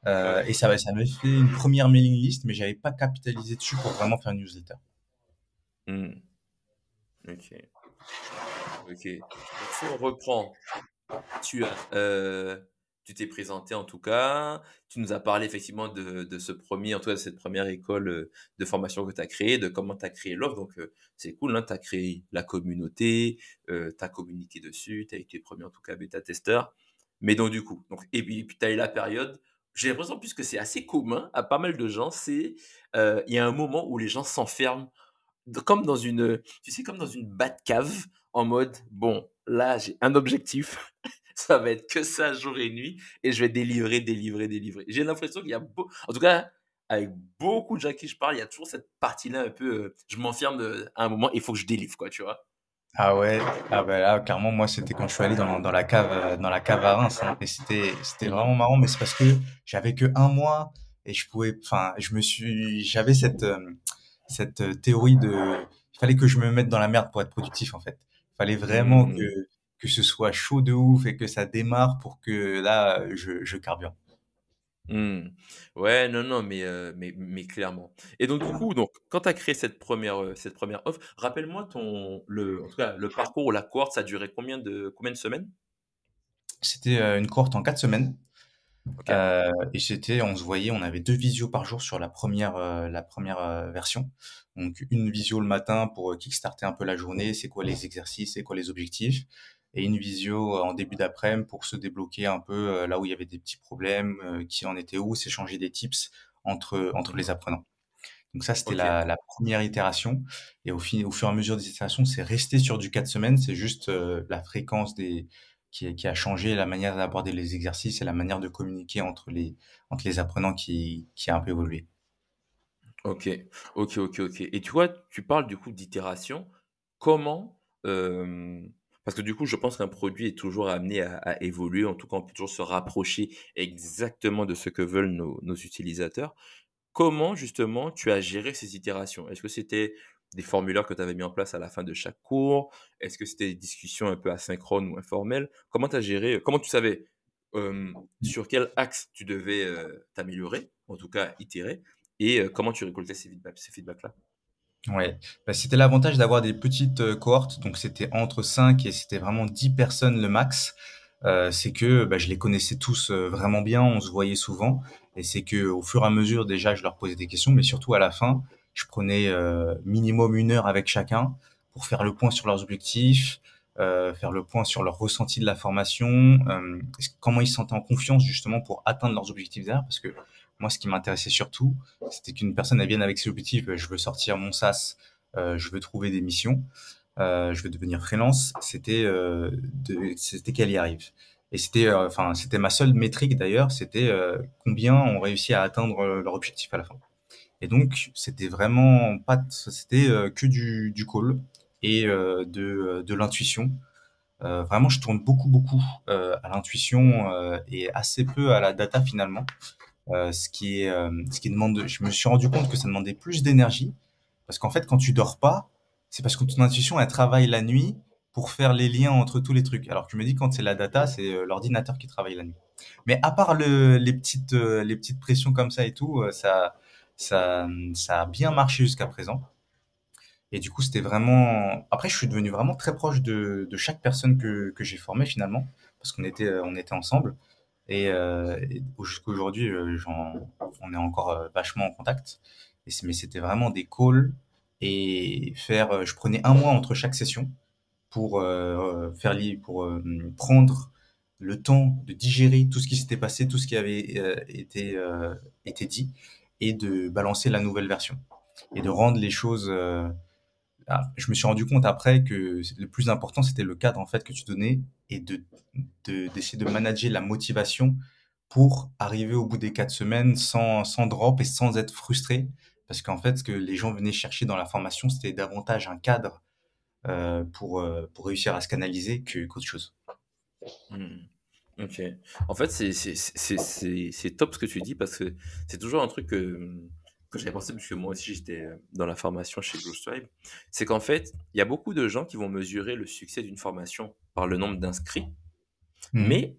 [SPEAKER 2] Euh, et ça, ça m'avait fait une première mailing list, mais j'avais pas capitalisé dessus pour vraiment faire une newsletter.
[SPEAKER 1] Mmh. Ok. Ok. Donc, si on reprend, tu as, euh, tu t'es présenté en tout cas, tu nous as parlé effectivement de, ce premier, en tout cas de cette première école de formation que tu as créée, de comment tu as créé l'offre. Donc, euh, c'est cool, hein, tu as créé la communauté, euh, tu as communiqué dessus, tu as été premier en tout cas bêta-testeur. Mais donc, du coup, donc, et puis, tu as eu la période j'ai l'impression puisque c'est assez commun à pas mal de gens, c'est euh, il y a un moment où les gens s'enferment comme dans une tu sais comme dans une cave en mode bon là j'ai un objectif. Ça va être que ça jour et nuit et je vais délivrer délivrer délivrer. J'ai l'impression qu'il y a beau... en tout cas avec beaucoup de gens qui je parle il y a toujours cette partie là un peu euh, je m'enferme à un moment il faut que je délivre quoi tu vois.
[SPEAKER 2] Ah ouais, ah bah là, clairement, moi, c'était quand je suis allé dans, dans la cave, euh, dans la cave à Reims, hein, et c'était, c'était vraiment marrant, mais c'est parce que j'avais que un mois, et je pouvais, enfin, je me suis, j'avais cette, euh, cette théorie de, il fallait que je me mette dans la merde pour être productif, en fait. Il fallait vraiment
[SPEAKER 1] Mmh.
[SPEAKER 2] que, que ce soit chaud de ouf et que ça démarre pour que là, je, je carbure.
[SPEAKER 1] Mmh. Ouais, non, non, mais, euh, mais, mais clairement. Et donc, du coup, donc, quand tu as créé cette première, euh, cette première offre, rappelle-moi ton, le, en tout cas, le parcours ou la cohorte, ça a duré combien de, combien de semaines?
[SPEAKER 2] C'était euh, une cohorte en quatre semaines. Euh, et c'était, on se voyait, on avait deux visios par jour sur la première, euh, la première euh, version. Donc une visio le matin pour kickstarter un peu la journée, c'est quoi les exercices, c'est quoi les objectifs, et une visio en début d'après-midi pour se débloquer un peu là où il y avait des petits problèmes, qui en étaient où, s'échanger des tips entre entre les apprenants. Donc ça, c'était la, la première itération. Et au, au fur et à mesure des itérations, c'est resté sur du quatre semaines. C'est juste la fréquence des, qui, a changé, la manière d'aborder les exercices et la manière de communiquer entre les, entre les apprenants qui, qui a un peu évolué.
[SPEAKER 1] Ok, ok, ok, ok. Et tu vois, tu parles du coup d'itération. Comment, euh, parce que du coup, je pense qu'un produit est toujours amené à, évoluer. En tout cas, on peut toujours se rapprocher exactement de ce que veulent nos utilisateurs. Comment justement tu as géré ces itérations? Est-ce que c'était des formulaires que tu avais mis en place à la fin de chaque cours? Est-ce que c'était des discussions un peu asynchrones ou informelles? Comment tu as géré, comment tu savais euh, sur quel axe tu devais euh, t'améliorer, en tout cas itérer, et euh, comment tu récoltais ces ces feedbacks-là?
[SPEAKER 2] Ouais, bah, c'était l'avantage d'avoir des petites euh, cohortes, donc c'était entre 5 et c'était vraiment 10 personnes le max. Euh, c'est que bah, je les connaissais tous euh, vraiment bien, on se voyait souvent, et c'est que au fur et à mesure déjà je leur posais des questions, mais surtout à la fin, je prenais euh, minimum une heure avec chacun pour faire le point sur leurs objectifs, euh, faire le point sur leur ressenti de la formation, euh, comment ils se sentaient en confiance justement pour atteindre leurs objectifs derrière, parce que moi ce qui m'intéressait surtout, c'était qu'une personne vienne avec ses objectifs, je veux sortir mon SaaS, euh, je veux trouver des missions, euh, je veux devenir freelance, c'était euh, de- c'était qu'elle y arrive. Et c'était enfin c'était ma seule métrique d'ailleurs, c'était combien on réussit à atteindre leur objectif à la fin. Et donc c'était vraiment pas c'était euh, que du call et euh, de euh, de l'intuition vraiment, je tourne beaucoup, beaucoup à l'intuition et assez peu à la data finalement. Ce qui est, ce qui demande. Je me suis rendu compte que ça demandait plus d'énergie parce qu'en fait, quand tu dors pas, c'est parce que ton intuition elle travaille la nuit pour faire les liens entre tous les trucs. Alors que je me dis quand c'est la data, c'est l'ordinateur qui travaille la nuit. Mais à part le, les petites, les petites pressions comme ça et tout, ça, ça, ça a bien marché jusqu'à présent. Et du coup, c'était vraiment. Après, je suis devenu vraiment très proche de, de chaque personne que, que j'ai formée finalement, parce qu'on était, on était ensemble. Et, euh, et jusqu'à aujourd'hui, euh, on est encore euh, vachement en contact. Et mais c'était vraiment des calls et faire. euh, Je prenais un mois entre chaque session pour euh, faire pour prendre le temps de digérer tout ce qui s'était passé, tout ce qui avait été été dit, et de balancer la nouvelle version et de rendre les choses euh, ah, je me suis rendu compte après que le plus important, c'était le cadre en fait que tu donnais et de de- d'essayer de, manager la motivation pour arriver au bout des quatre semaines sans, sans drop et sans être frustré. Parce qu'en fait, ce que les gens venaient chercher dans la formation, c'était davantage un cadre euh, pour, euh, pour réussir à se canaliser que- qu'autre chose.
[SPEAKER 1] Hmm. Ok. En fait, c'est c'est- c'est- c'est- c'est top ce que tu dis parce que c'est toujours un truc que, que j'avais pensé, puisque moi aussi j'étais euh, dans la formation chez Stripe. C'est qu'en fait, il y a beaucoup de gens qui vont mesurer le succès d'une formation par le nombre d'inscrits.
[SPEAKER 2] Mhm.
[SPEAKER 1] Mais,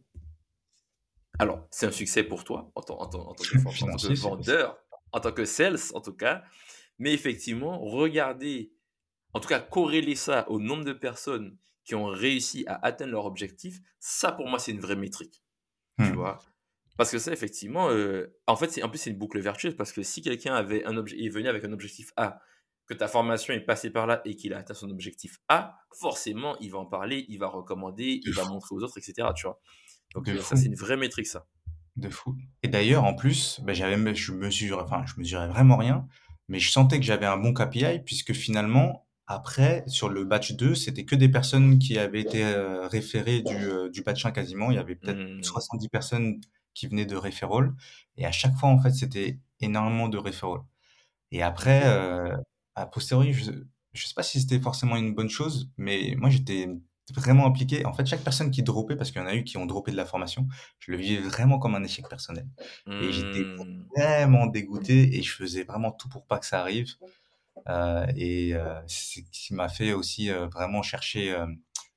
[SPEAKER 1] alors, c'est un succès pour toi en tant, en tant- en tant que, form- en tant que
[SPEAKER 2] Financier, c'est
[SPEAKER 1] vendeur, en tant que sales en tout cas. Mais effectivement, regardez, en tout cas, corréler ça au nombre de personnes qui ont réussi à atteindre leur objectif, ça pour moi c'est une vraie métrique. Tu
[SPEAKER 2] Mhm.
[SPEAKER 1] vois? Parce que ça, effectivement, euh, en fait, c'est, en plus, c'est une boucle vertueuse parce que si quelqu'un avait un obje- est venu avec un objectif A, que ta formation est passée par là et qu'il a atteint son objectif A, forcément, il va en parler, il va recommander, il va montrer aux autres, etc. Tu vois? Donc, euh, ça, c'est une vraie métrique, ça.
[SPEAKER 2] De fou. Et d'ailleurs, en plus, bah, j'avais, je mesure, enfin, je mesurais vraiment rien, mais je sentais que j'avais un bon KPI puisque finalement, après, sur le batch 2, c'était que des personnes qui avaient été euh, référées du, euh, du batch 1 quasiment. Il y avait peut-être
[SPEAKER 1] Mhm.
[SPEAKER 2] 70 personnes qui venaient de referral. Et à chaque fois, en fait, c'était énormément de referral. Et après, euh, a posteriori, je, je sais pas si c'était forcément une bonne chose, mais moi, j'étais vraiment impliqué. En fait, chaque personne qui dropait, parce qu'il y en a eu qui ont droppé de la formation, je le vivais vraiment comme un échec personnel. Et j'étais
[SPEAKER 1] Hmm.
[SPEAKER 2] vraiment dégoûté et je faisais vraiment tout pour pas que ça arrive. Euh, et euh, c'est ce qui m'a fait aussi euh, vraiment chercher. euh,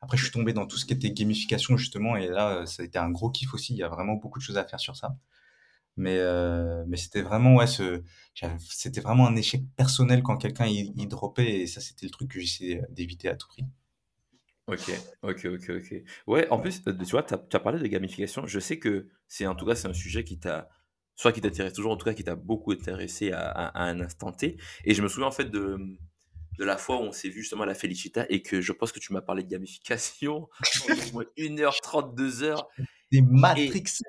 [SPEAKER 2] Après, je suis tombé dans tout ce qui était gamification justement, et là, euh, ça a été un gros kiff aussi. Il y a vraiment beaucoup de choses à faire sur ça. Mais euh, mais c'était vraiment ouais, c'était vraiment un échec personnel quand quelqu'un il, il dropait, et ça, c'était le truc que j'essayais d'éviter à tout prix.
[SPEAKER 1] Ok, ok, ok, ok. Ouais, en plus, euh, tu vois, tu as, parlé de gamification. Je sais que c'est en tout cas, c'est un sujet qui t'a, soit qui t'intéresse toujours, en tout cas qui t'a beaucoup intéressé à, à- à un instant T. Et je me souviens en fait de, de la fois où on s'est vu justement à la Felicita et que je pense que tu m'as parlé de gamification au moins 1h30, 2h.
[SPEAKER 2] T'es
[SPEAKER 1] Et
[SPEAKER 2] matrixé!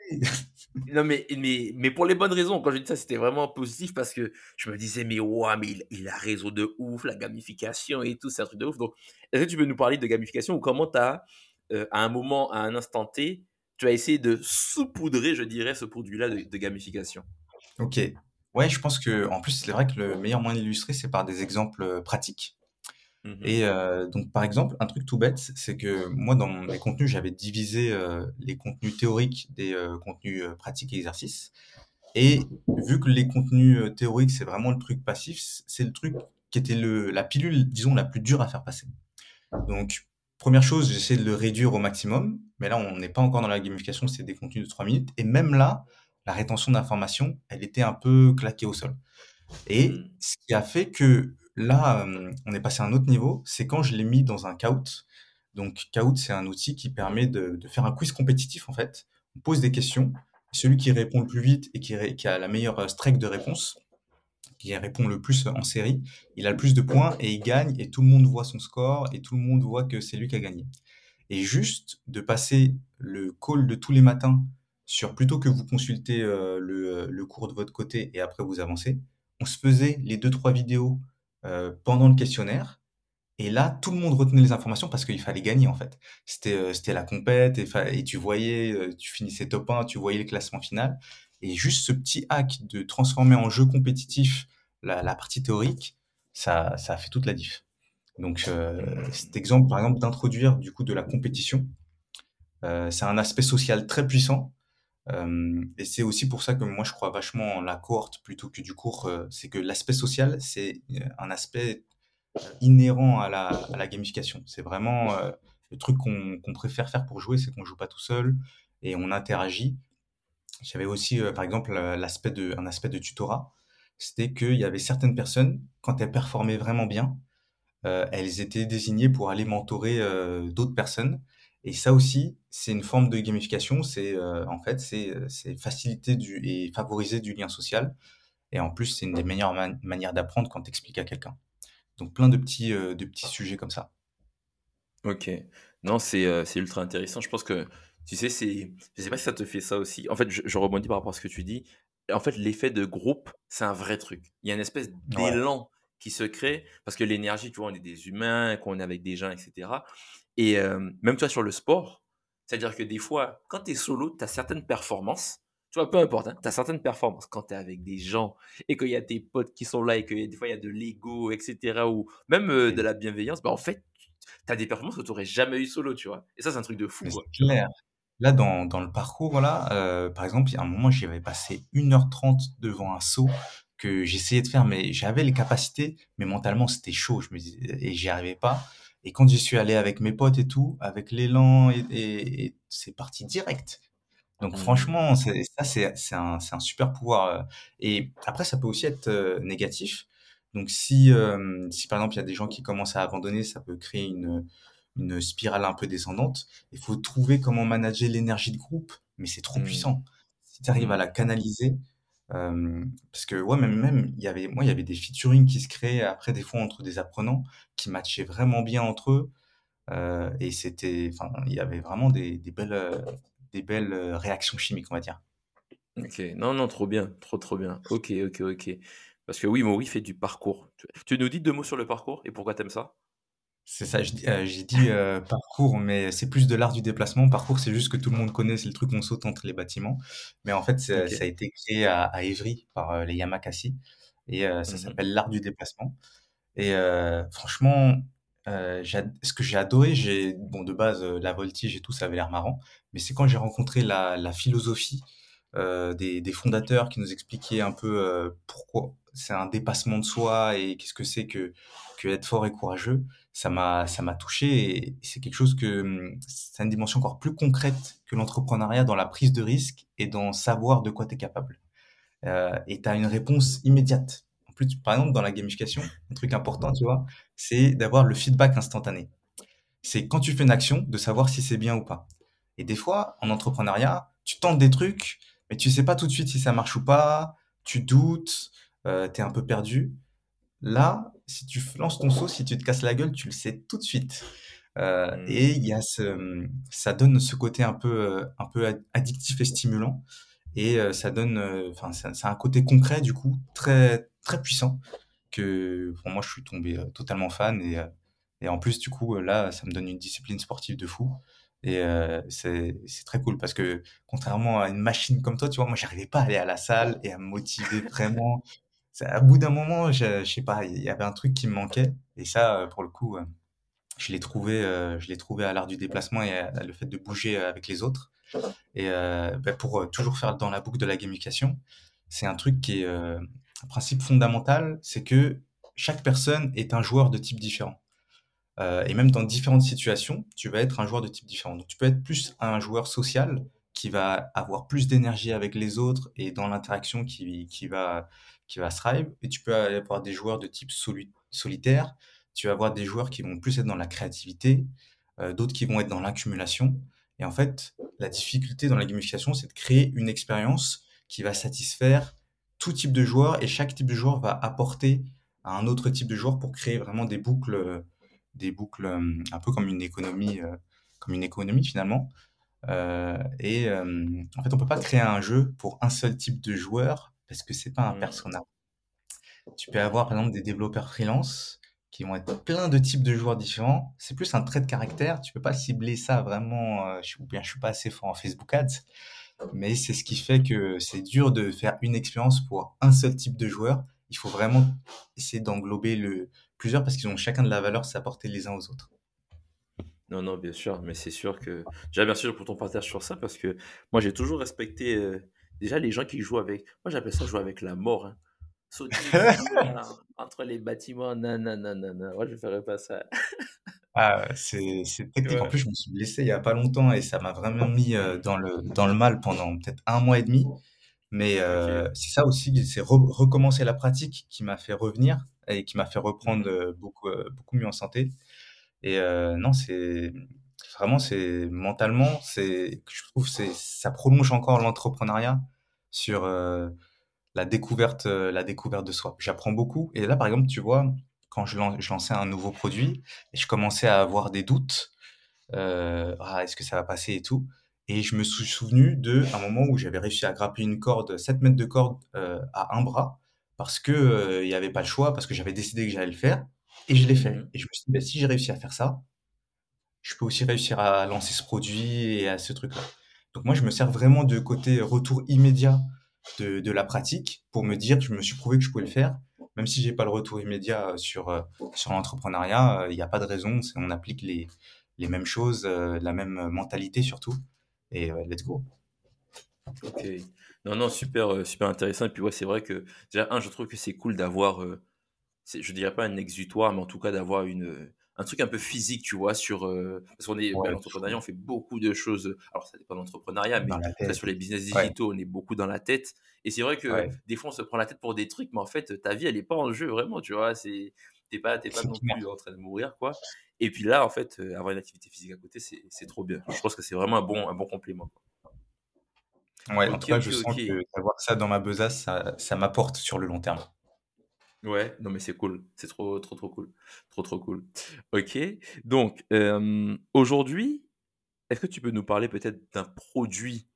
[SPEAKER 1] non, mais, mais, mais pour les bonnes raisons. Quand je dis ça, c'était vraiment positif parce que je me disais, mais ouais, mais il, il a raison de ouf, la gamification et tout, c'est un truc de ouf. Donc, est-ce que tu peux nous parler de gamification ou comment tu as, à un moment, à un instant T, tu as essayé de saupoudrer, je dirais, ce produit-là de, de gamification
[SPEAKER 2] Ok. Ouais, je pense que, en plus, c'est vrai que le meilleur moyen d'illustrer, c'est par des exemples euh, pratiques.
[SPEAKER 1] Mhm.
[SPEAKER 2] Et euh, donc, par exemple, un truc tout bête, c'est que moi, dans mes contenus, j'avais divisé euh, les contenus théoriques des euh, contenus pratiques et exercices. Et vu que les contenus théoriques, c'est vraiment le truc passif, c'est le truc qui était le, la pilule, disons, la plus dure à faire passer. Donc, première chose, j'essaie de le réduire au maximum. Mais là, on n'est pas encore dans la gamification, c'est des contenus de 3 minutes. Et même là, la rétention d'informations, elle était un peu claquée au sol. Et
[SPEAKER 1] Mhm.
[SPEAKER 2] ce qui a fait que là, euh, on est passé à un autre niveau, c'est quand je l'ai mis dans un Kahoot. Donc, Kahoot, c'est un outil qui permet de, de faire un quiz compétitif, en fait. On pose des questions. Celui qui répond le plus vite et qui a la meilleure euh, streak de réponse, qui répond le plus en série, il a le plus de points et il gagne et tout le monde voit son score et tout le monde voit que c'est lui qui a gagné. Et juste de passer le call de tous les matins sur plutôt que vous consultez euh, le, le cours de votre côté et après vous avancez, on se faisait les deux trois vidéos euh, pendant le questionnaire et là tout le monde retenait les informations parce qu'il fallait gagner en fait. C'était euh, la compète et, tu voyais euh, tu finissais top 1, tu voyais le classement final et juste ce petit hack de transformer en jeu compétitif la, partie théorique, ça ça fait toute la diff. Donc, euh, cet exemple, par exemple, d'introduire du coup de la compétition, euh, c'est un aspect social très puissant. Euh, et c'est aussi pour ça que moi je crois vachement en la cohorte plutôt que du cours. c'est que l'aspect social, c'est un aspect inhérent à la, gamification. C'est vraiment le truc qu'on qu'on préfère faire pour jouer, c'est qu'on joue pas tout seul et on interagit. J'avais aussi, euh, par exemple, euh, l'aspect de, un aspect de tutorat. C'était qu'il y avait certaines personnes, quand elles performaient vraiment bien, euh, elles étaient désignées pour aller mentorer d'autres personnes. Et ça aussi, c'est une forme de gamification. C'est en fait, c'est faciliter du, et favoriser du lien social. Et en plus, c'est une des meilleures man- manières d'apprendre quand tu expliques à quelqu'un. Donc plein de petits, de petits sujets comme ça.
[SPEAKER 1] Ok. Non, c'est ultra intéressant. Je pense que, tu sais, c'est. Je sais pas si ça te fait ça aussi. En fait, je, je rebondis par rapport à ce que tu dis. En fait, l'effet de groupe, c'est un vrai truc. Il y a une espèce
[SPEAKER 2] Ouais,
[SPEAKER 1] d'élan qui se crée parce que l'énergie, tu vois, on est des humains, qu'on est avec des gens, etc. Et euh, même toi sur le sport, c'est-à-dire que des fois, quand tu es solo, tu as certaines performances. Tu vois, peu importe, tu as certaines performances quand tu es avec des gens et qu'il y a tes potes qui sont là et que des fois il y a de l'ego, etc. ou même euh, de la bienveillance, bah en fait, tu as des performances que tu n'aurais jamais eu solo, tu vois. Et ça, c'est un truc de fou,
[SPEAKER 2] c'est clair. Là, dans, dans le parcours, là, euh, par exemple, il y a un moment, j'y avais passé une heure trente devant un saut que j'essayais de faire, mais j'avais les capacités, mais mentalement, c'était chaud, je me et j'y arrivais pas. Et quand j'y suis allé avec mes potes et tout, avec l'élan, et, et- et c'est parti direct. Donc
[SPEAKER 1] Hmm.
[SPEAKER 2] franchement, c'est, ça, c'est, c'est un, c'est un super pouvoir. euh. Et après, ça peut aussi être euh, négatif. Donc si, si par exemple, il y a des gens qui commencent à abandonner, ça peut créer une, une spirale un peu descendante. Il faut trouver comment manager l'énergie de groupe, mais c'est trop
[SPEAKER 1] Hmm.
[SPEAKER 2] puissant. Si tu arrives à la
[SPEAKER 1] Hmm.
[SPEAKER 2] canaliser, euh, parce que ouais, même, même, il y avait, moi, il y avait des featuring qui se créaient après des fois entre des apprenants qui matchaient vraiment bien entre eux. euh, et c'était, enfin, il y avait vraiment des, des belles, des belles euh, réactions chimiques, on va dire.
[SPEAKER 1] Ok, non, non, trop bien, trop, trop bien. Ok, ok, ok. Parce que oui, Maury fait du parcours. Tu, tu nous dis deux mots sur le parcours et pourquoi t'aimes ça?
[SPEAKER 2] C'est ça, euh, j'ai dit euh, parcours, mais c'est plus de l'art du déplacement. Parcours, c'est juste que tout le monde connaît, c'est le truc où on saute entre les bâtiments. Mais en fait, ça, a été créé à, à Évry par euh, les Yamakasi et ça
[SPEAKER 1] Mhm.
[SPEAKER 2] s'appelle l'art du déplacement. Et franchement, ce que j'ai adoré, j'ai bon de base la voltige et tout, ça avait l'air marrant, mais c'est quand j'ai rencontré la, la philosophie des, des fondateurs qui nous expliquaient un peu pourquoi c'est un dépassement de soi et qu'est-ce que c'est que que être fort et courageux. Ça m'a ça m'a touché et c'est quelque chose que hum, c'est une dimension encore plus concrète que l'entrepreneuriat dans la prise de risque et dans savoir de quoi tu es capable. Euh, et tu as une réponse immédiate. En plus, par exemple, dans la gamification, un truc important, tu vois, c'est d'avoir le feedback instantané. C'est quand tu fais une action, de savoir si c'est bien ou pas. Et des fois, en entrepreneuriat, tu tentes des trucs, mais tu sais pas tout de suite si ça marche ou pas, tu doutes, euh, tu es un peu perdu. Là, si tu lances ton saut, si tu te casses la gueule, tu le sais tout de suite. Euh, et
[SPEAKER 1] Hmm.
[SPEAKER 2] il y a ce, ça donne ce côté un peu, euh, un peu ad- addictif et stimulant. Et euh, ça donne, enfin, ça, ça a un côté concret du coup très, très puissant que pour moi je suis tombé totalement fan et, et en plus du coup là ça me donne une discipline sportive de fou et euh, c'est c'est très cool parce que contrairement à une machine comme toi, tu vois, moi j'arrivais pas à aller à la salle et à me motiver vraiment. À bout d'un moment, je, je sais pas, il y avait un truc qui me manquait et ça euh, pour le coup, euh, je l'ai trouvé, euh, je l'ai trouvé à l'art du déplacement et à, le fait de bouger avec les autres. Et bah, pour toujours faire dans la boucle de la gamification, c'est un truc qui est un principe fondamental, c'est que chaque personne est un joueur de type différent. Et même dans différentes situations, tu vas être un joueur de type différent. Donc tu peux être plus un joueur social qui va avoir plus d'énergie avec les autres et dans l'interaction qui, qui va qui va thrive. Et tu peux avoir des joueurs de type soli- solitaire. Tu vas avoir des joueurs qui vont plus être dans la créativité, euh, d'autres qui vont être dans l'accumulation. Et en fait, la difficulté dans la gamification, c'est de créer une expérience qui va satisfaire tout type de joueur et chaque type de joueur va apporter à un autre type de joueur pour créer vraiment des boucles des boucles euh, un peu comme une économie, euh, comme une économie finalement. Et en fait, on peut pas créer un jeu pour un seul type de joueur parce que c'est pas un
[SPEAKER 1] Hmm.
[SPEAKER 2] persona. Tu peux avoir par exemple des développeurs freelance qui vont être plein de types de joueurs différents. C'est plus un trait de caractère. Tu peux pas cibler ça vraiment. Euh, je, ou bien je suis pas assez fort en Facebook Ads, mais c'est ce qui fait que c'est dur de faire une expérience pour un seul type de joueur. Il faut vraiment essayer d'englober le, plusieurs parce qu'ils ont chacun de la valeur s'apporter les uns aux autres.
[SPEAKER 1] Non, non, bien sûr, mais c'est sûr que. Déjà, merci pour ton partage sur ça parce que moi, j'ai toujours respecté. euh, Déjà, les gens qui jouent avec. Moi, j'appelle ça jouer avec la mort. hein. Sauter entre les bâtiments. Non, non, non, non, non. Moi, je ferais pas ça.
[SPEAKER 2] Ah, c'est c'est technique. En
[SPEAKER 1] Ouais.
[SPEAKER 2] plus, je me suis blessé il y a pas longtemps et ça m'a vraiment mis euh, dans le, dans le mal pendant peut-être un mois et demi. Mais euh, c'est ça aussi, c'est re- recommencer la pratique qui m'a fait revenir et qui m'a fait reprendre euh, beaucoup, beaucoup mieux en santé. Et euh, non, c'est vraiment, c'est mentalement, c'est, je trouve, c'est, ça prolonge encore l'entrepreneuriat sur euh, la découverte, euh, la découverte de soi. J'apprends beaucoup. Et là, par exemple, tu vois, quand je, lan- je lançais un nouveau produit et je commençais à avoir des doutes, euh, ah, est-ce que ça va passer et tout. Et je me suis souvenu de un moment où j'avais réussi à grapper une corde, 7 mètres de corde à un bras, parce que il n'y avait pas le choix, parce que j'avais décidé que j'allais le faire, et je l'ai fait.
[SPEAKER 1] Mhm.
[SPEAKER 2] Et je me suis dit, bah, si j'ai réussi à faire ça, je peux aussi réussir à lancer ce produit et à ce truc-là. Donc moi, je me sers vraiment de côté retour immédiat de, la pratique pour me dire je me suis prouvé que je pouvais le faire, même si j'ai pas le retour immédiat euh, sur, euh, sur l'entrepreneuriat, euh, il n'y a pas de raison, on applique les, les mêmes choses, la même mentalité surtout, et let's go.
[SPEAKER 1] Ok. Non, non, super, super intéressant. Et puis, ouais, c'est vrai que, déjà, un, je trouve que c'est cool d'avoir, je dirais pas un exutoire, mais en tout cas d'avoir une, un truc un peu physique, tu vois, sur, euh, parce qu'on est, bah,
[SPEAKER 2] Ouais,
[SPEAKER 1] l'entrepreneuriat, on fait beaucoup de choses. Alors, ça dépend de l'entrepreneuriat, mais ça, sur les business
[SPEAKER 2] Ouais,
[SPEAKER 1] digitaux, on est beaucoup dans la tête. Et c'est vrai que
[SPEAKER 2] ouais,
[SPEAKER 1] des fois, on se prend la tête pour des trucs, mais en fait, ta vie, elle est pas en jeu, vraiment, tu vois. C'est, t'es pas, t'es pas non plus en train de mourir, quoi. Et puis là, en fait, euh, avoir une activité physique à côté, c'est, trop bien. Je pense que c'est vraiment un bon, un bon complément.
[SPEAKER 2] Ouais, en
[SPEAKER 1] Ok,
[SPEAKER 2] tout cas,
[SPEAKER 1] ok,
[SPEAKER 2] je sens
[SPEAKER 1] ok.
[SPEAKER 2] que d'avoir ça dans ma besace, ça, ça m'apporte sur le long terme.
[SPEAKER 1] Ouais, non mais c'est cool, c'est trop trop trop cool, trop trop cool. Ok, donc euh, aujourd'hui, est-ce que tu peux nous parler peut-être d'un produit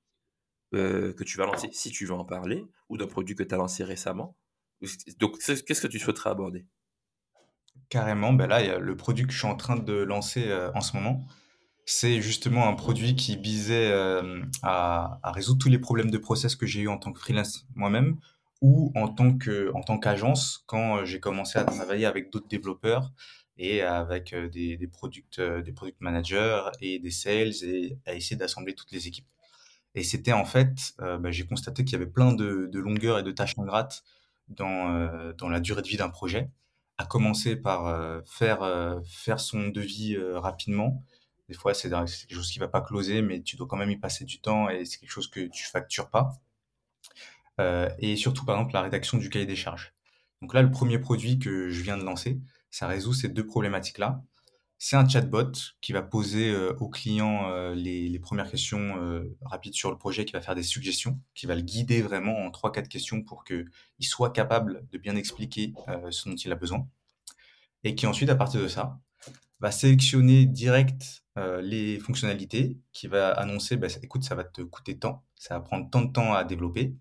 [SPEAKER 1] euh, que tu vas lancer, si tu veux en parler, ou d'un produit que tu as lancé récemment? Donc qu'est-ce que tu souhaiterais aborder?
[SPEAKER 2] Carrément, ben là, le produit que je suis en train de lancer euh, en ce moment. C'est justement un produit qui visait à résoudre tous les problèmes de process que j'ai eu en tant que freelance moi-même ou en tant que, en tant qu'agence quand euh, j'ai commencé à travailler avec d'autres développeurs et avec euh, des, des product, euh, des product managers et des sales et à essayer d'assembler toutes les équipes. Et c'était en fait, bah, j'ai constaté qu'il y avait plein de, de longueurs et de tâches ingrates dans, dans la durée de vie d'un projet. À commencer par faire, faire son devis rapidement. Des fois, c'est quelque chose qui va pas closer, mais tu dois quand même y passer du temps et c'est quelque chose que tu factures pas. Euh, et surtout, par exemple, la rédaction du cahier des charges. Donc là, le premier produit que je viens de lancer, ça résout ces deux problématiques-là. C'est un chatbot qui va poser euh, au client euh, les, premières questions rapides sur le projet, qui va faire des suggestions, qui va le guider vraiment en trois, quatre questions pour qu'il soit capable de bien expliquer ce dont il a besoin. Et qui ensuite, à partir de ça, va sélectionner direct les fonctionnalités, qui va annoncer, bah, écoute, ça va te coûter tant, ça va prendre tant de temps à développer.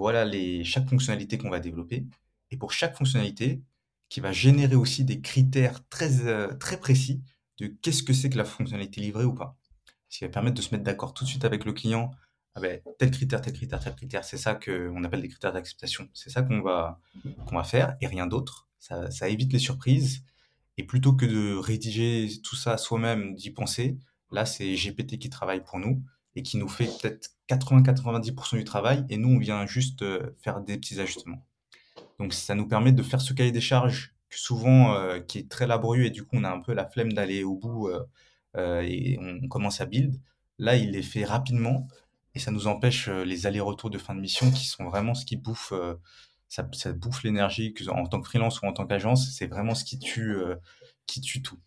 [SPEAKER 2] Voilà chaque fonctionnalité qu'on va développer. Et pour chaque fonctionnalité, qui va générer aussi des critères très, euh, très précis de qu'est-ce que c'est que la fonctionnalité livrée ou pas. Ce qui va permettre de se mettre d'accord tout de suite avec le client. Ah ben, tel critère, tel critère, tel critère, c'est ça qu'on appelle des critères d'acceptation. C'est ça qu'on va, faire et rien d'autre. Ça évite les surprises. Et plutôt que de rédiger tout ça soi-même, d'y penser, là, c'est GPT qui travaille pour nous et qui nous fait peut-être 80-90% du travail et nous, on vient juste euh, faire des petits ajustements. Donc ça nous permet de faire ce cahier des charges souvent euh, qui est très laborieux et du coup on a un peu la flemme d'aller au bout euh, et on, commence à build. Là il les fait rapidement et ça nous empêche les allers-retours de fin de mission qui sont vraiment ce qui bouffe ça, bouffe l'énergie en tant que freelance ou en tant qu'agence c'est vraiment ce qui tue qui tue tout.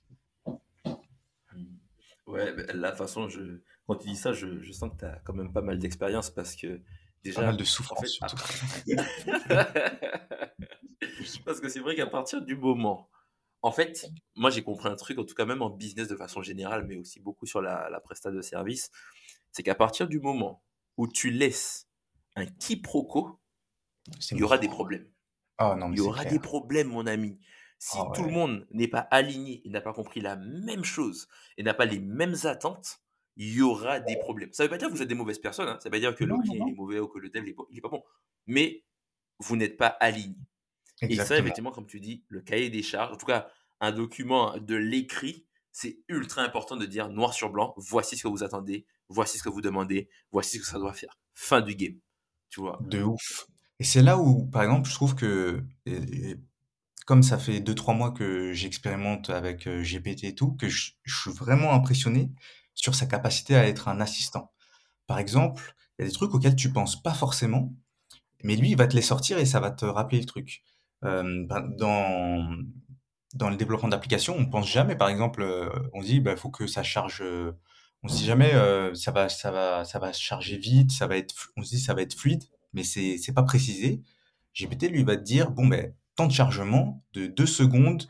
[SPEAKER 1] Ouais, toute façon, je... quand tu dis ça, je, je sens que tu as quand même pas mal d'expérience parce que
[SPEAKER 2] Pas mal
[SPEAKER 1] déjà,
[SPEAKER 2] de
[SPEAKER 1] en
[SPEAKER 2] souffrance
[SPEAKER 1] fait,
[SPEAKER 2] surtout.
[SPEAKER 1] parce que c'est vrai qu'à partir du moment, en fait, moi j'ai compris un truc, en tout cas même en business de façon générale, mais aussi beaucoup sur la, la prestat de service, c'est qu'à partir du moment où tu laisses un quiproquo, il y aura des problèmes.
[SPEAKER 2] Oh non mais
[SPEAKER 1] Il y aura des problèmes, mon ami. Si
[SPEAKER 2] Ah
[SPEAKER 1] tout le monde n'est pas aligné et n'a pas compris la même chose et n'a pas les mêmes attentes, il y aura des problèmes. Ça ne veut pas dire que vous êtes des mauvaises personnes, hein. ça ne veut pas dire que le
[SPEAKER 2] Non non
[SPEAKER 1] client est mauvais ou que le dev il est pas, bon, mais vous n'êtes pas aligné. Et ça, effectivement, comme tu dis, le cahier des charges, en tout cas, un document de l'écrit, c'est ultra important de dire noir sur blanc, voici ce que vous attendez, voici ce que vous demandez, voici ce que ça doit faire. Fin du game. Tu vois?
[SPEAKER 2] De ouf. Et c'est là où, par exemple, je trouve que, et- et comme ça fait deux, trois mois que j'expérimente avec euh, GPT et tout, que je, je suis vraiment impressionné sur sa capacité à être un assistant. Par exemple, il y a des trucs auxquels tu penses pas forcément, mais lui, il va te les sortir et ça va te rappeler le truc. Euh, ben, dans, dans le développement d'applications, on pense jamais, par exemple, euh, on dit, bah, faut que ça charge, euh, on se dit jamais, ça va, ça va, ça va charger vite, ça va être, on se dit, ça va être fluide, mais c'est, c'est pas précisé. GPT, lui, va te dire, bon, ben, temps de chargement de 2 secondes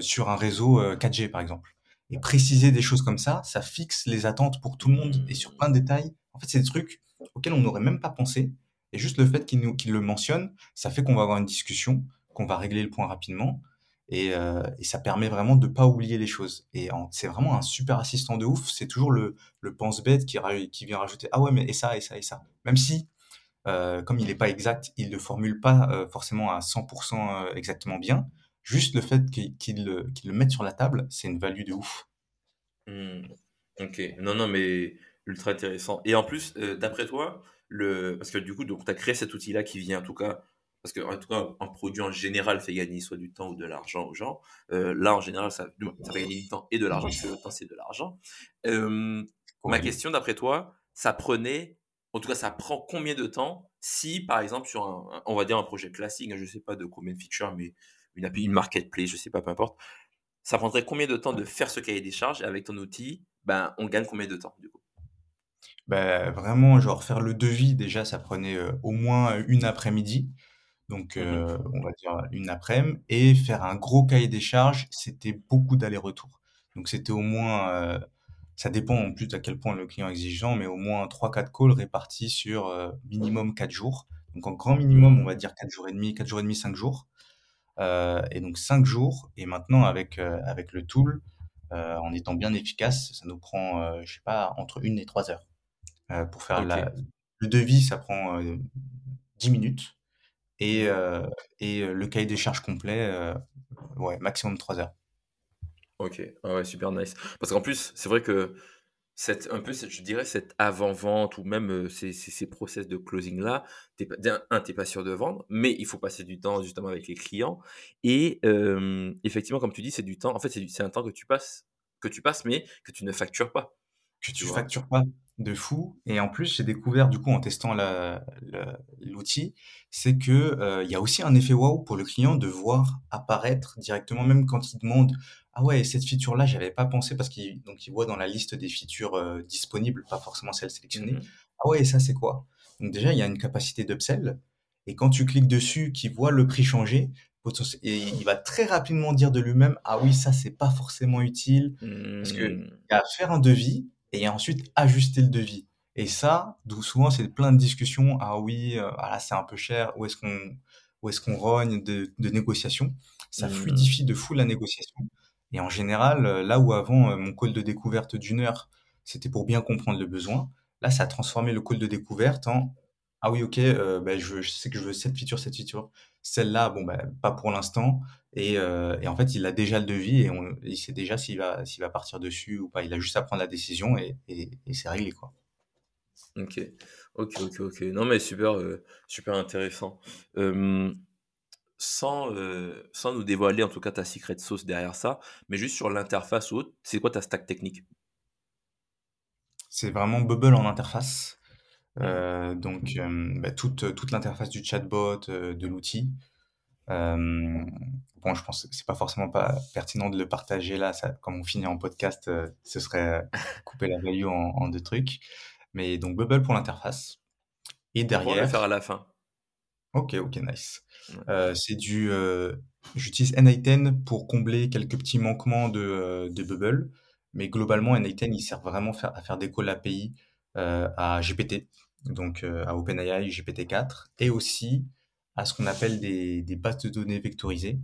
[SPEAKER 2] sur un réseau euh, 4G, par exemple. Et préciser des choses comme ça, ça fixe les attentes pour tout le monde et sur plein de détails. En fait, c'est des trucs auxquels on n'aurait même pas pensé. Et juste le fait qu'il le mentionne, ça fait qu'on va avoir une discussion, qu'on va régler le point rapidement. Et, euh, ça permet vraiment de pas oublier les choses. Et c'est vraiment un super assistant de ouf. C'est toujours le, pense-bête qui, vient rajouter Ah ouais, mais et ça, et ça, et ça. Même si, euh, comme il n'est pas exact, il ne formule pas euh, forcément à 100% euh, exactement bien. Juste le fait qu'il qu'il le, qu'il le mette sur la table, c'est une value de ouf.
[SPEAKER 1] Hmm, Ok. Non, non, mais ultra intéressant. Et en plus, euh, d'après toi, le... parce que du coup, tu as créé cet outil-là qui vient, en tout cas, parce que en tout cas, un produit en général fait gagner soit du temps ou de l'argent aux gens. Euh, là, en général, ça, ça fait gagner du temps et de l'argent, parce que le temps, c'est de l'argent. Euh, ma question, d'après toi, ça prenait, en tout cas, ça prend combien de temps si, par exemple, sur un, on va dire un projet classique, hein, je sais pas de combien de features, mais une API, une marketplace, je sais pas, peu importe, ça prendrait combien de temps de faire ce cahier des charges? Et avec ton outil, ben, on gagne combien de temps, du coup?
[SPEAKER 2] Ben, vraiment, genre faire le devis, déjà, ça prenait euh, au moins une après-midi. Donc,
[SPEAKER 1] Mhm.
[SPEAKER 2] euh, on va dire une après-midi. Et faire un gros cahier des charges, c'était beaucoup d'allers-retours. Donc, c'était au moins, euh, ça dépend en plus à quel point le client est exigeant, mais au moins trois quatre calls répartis sur minimum 4 jours. Donc, en grand minimum, on va dire 4 jours et demi, 4 jours et demi, 5 jours. Euh, et donc 5 jours. Et maintenant, avec, euh, avec le tool, euh, en étant bien efficace, ça nous prend, je sais pas, entre une et 3 heures. Pour faire la, le devis, ça prend euh, 10 minutes. Et, euh, et le cahier des charges complet, euh, ouais, maximum 3 heures.
[SPEAKER 1] ok, ah ouais, super nice. Parce qu'en plus, c'est vrai que cette, un peu, cette- je dirais, cette avant-vente ou même euh, ces, ces, ces process de closing-là, t'es un, t'es pas sûr de vendre, mais il faut passer du temps justement avec les clients. Et euh, effectivement, comme tu dis, c'est du temps, en fait, c'est du- c'est un temps que tu passes, que tu passes, mais que tu ne factures pas,
[SPEAKER 2] que
[SPEAKER 1] tu
[SPEAKER 2] tu
[SPEAKER 1] vois?
[SPEAKER 2] factures pas de fou. Et en plus, j'ai découvert, du coup, en testant la- la- l'outil, c'est que euh, il y a aussi un effet waouh pour le client de voir apparaître directement, même quand il demande, ah ouais, cette feature-là, j'avais pas pensé parce qu'il donc il voit dans la liste des features euh, disponibles, pas forcément celles sélectionnées.
[SPEAKER 1] Mhm.
[SPEAKER 2] Ah ouais, ça c'est quoi? Donc déjà, il y a une capacité d'upsell. Et quand tu cliques dessus, qu'il voit le prix changer, et il va très rapidement dire de lui-même, ah oui, ça c'est pas forcément utile. Parce que
[SPEAKER 1] Hmm.
[SPEAKER 2] il y a faire un devis et il y a ensuite ajuster le devis. Et ça, d'où souvent c'est plein de discussions. Ah oui, euh, ah là c'est un peu cher. Où est-ce qu'on où est-ce qu'on rogne de, de négociation? Ça
[SPEAKER 1] Hmm.
[SPEAKER 2] fluidifie de fou la négociation. Et en général, euh, là où avant euh, mon call de découverte d'une heure, c'était pour bien comprendre le besoin, là ça a transformé le call de découverte en ah oui ok, euh, ben, je, sais que je veux cette feature, cette feature. Celle-là, bon ben pas pour l'instant. Et, et en fait, il a déjà le devis et il sait déjà s'il va, s'il va partir dessus ou pas. Il a juste à prendre la décision et, c'est réglé, quoi.
[SPEAKER 1] Ok, ok, ok, ok. Non, mais super, super intéressant. Sans, euh, sans nous dévoiler en tout cas ta secret sauce derrière ça, mais juste sur l'interface ou autre, c'est quoi ta stack technique?
[SPEAKER 2] C'est vraiment Bubble en interface.
[SPEAKER 1] Mhm.
[SPEAKER 2] Euh, donc, euh, bah, toute, toute l'interface du chatbot, de l'outil. Bon, je pense que c'est pas forcément pas pertinent de le partager là. Ça, comme on finit en podcast, ce serait couper la value en, en deux trucs. Mais donc, Bubble pour l'interface. Et
[SPEAKER 1] On pourra le faire à
[SPEAKER 2] derrière,
[SPEAKER 1] la fin.
[SPEAKER 2] Ok, ok, nice. Euh, c'est du, euh, j'utilise N8N pour combler quelques petits manquements de, euh, de Bubble, mais globalement N8N il sert vraiment à faire des calls API à GPT, donc à OpenAI GPT-4, et aussi à ce qu'on appelle des, des bases de données vectorisées.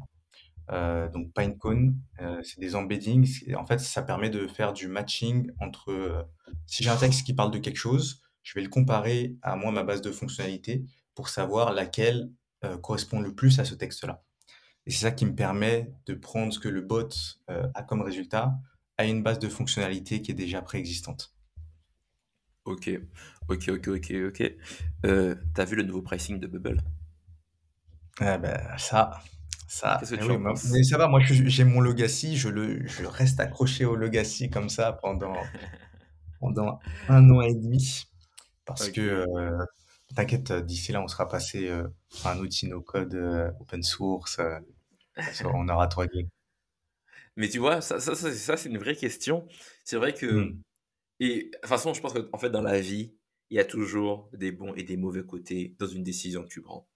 [SPEAKER 2] Donc Pinecone, c'est des embeddings. En fait, ça permet de faire du matching entre. si j'ai un texte qui parle de quelque chose, je vais le comparer à moi ma base de fonctionnalités pour savoir laquelle euh, correspond le plus à ce texte-là. Et c'est ça qui me permet de prendre ce que le bot euh, a comme résultat à une base de fonctionnalité qui est déjà préexistante.
[SPEAKER 1] Ok, ok, ok, ok, ok. Euh, T'as vu le nouveau pricing de Bubble?
[SPEAKER 2] Ah ben, ça, ça,
[SPEAKER 1] Qu'est-ce que
[SPEAKER 2] eh
[SPEAKER 1] tu
[SPEAKER 2] oui,
[SPEAKER 1] en penses?
[SPEAKER 2] mais ça va, moi j'ai mon legacy, je, le, je reste accroché au legacy comme ça pendant, pendant un an et demi. Parce que, euh, t'inquiète, d'ici là, on sera passé euh, à un outil no-code euh, open source, euh, on aura réglé.
[SPEAKER 1] Mais tu vois, ça, ça, ça, c'est ça, c'est une vraie question. C'est vrai que,
[SPEAKER 2] Hmm.
[SPEAKER 1] et de toute façon, je pense que en fait, dans la vie, il y a toujours des bons et des mauvais côtés dans une décision que tu prends.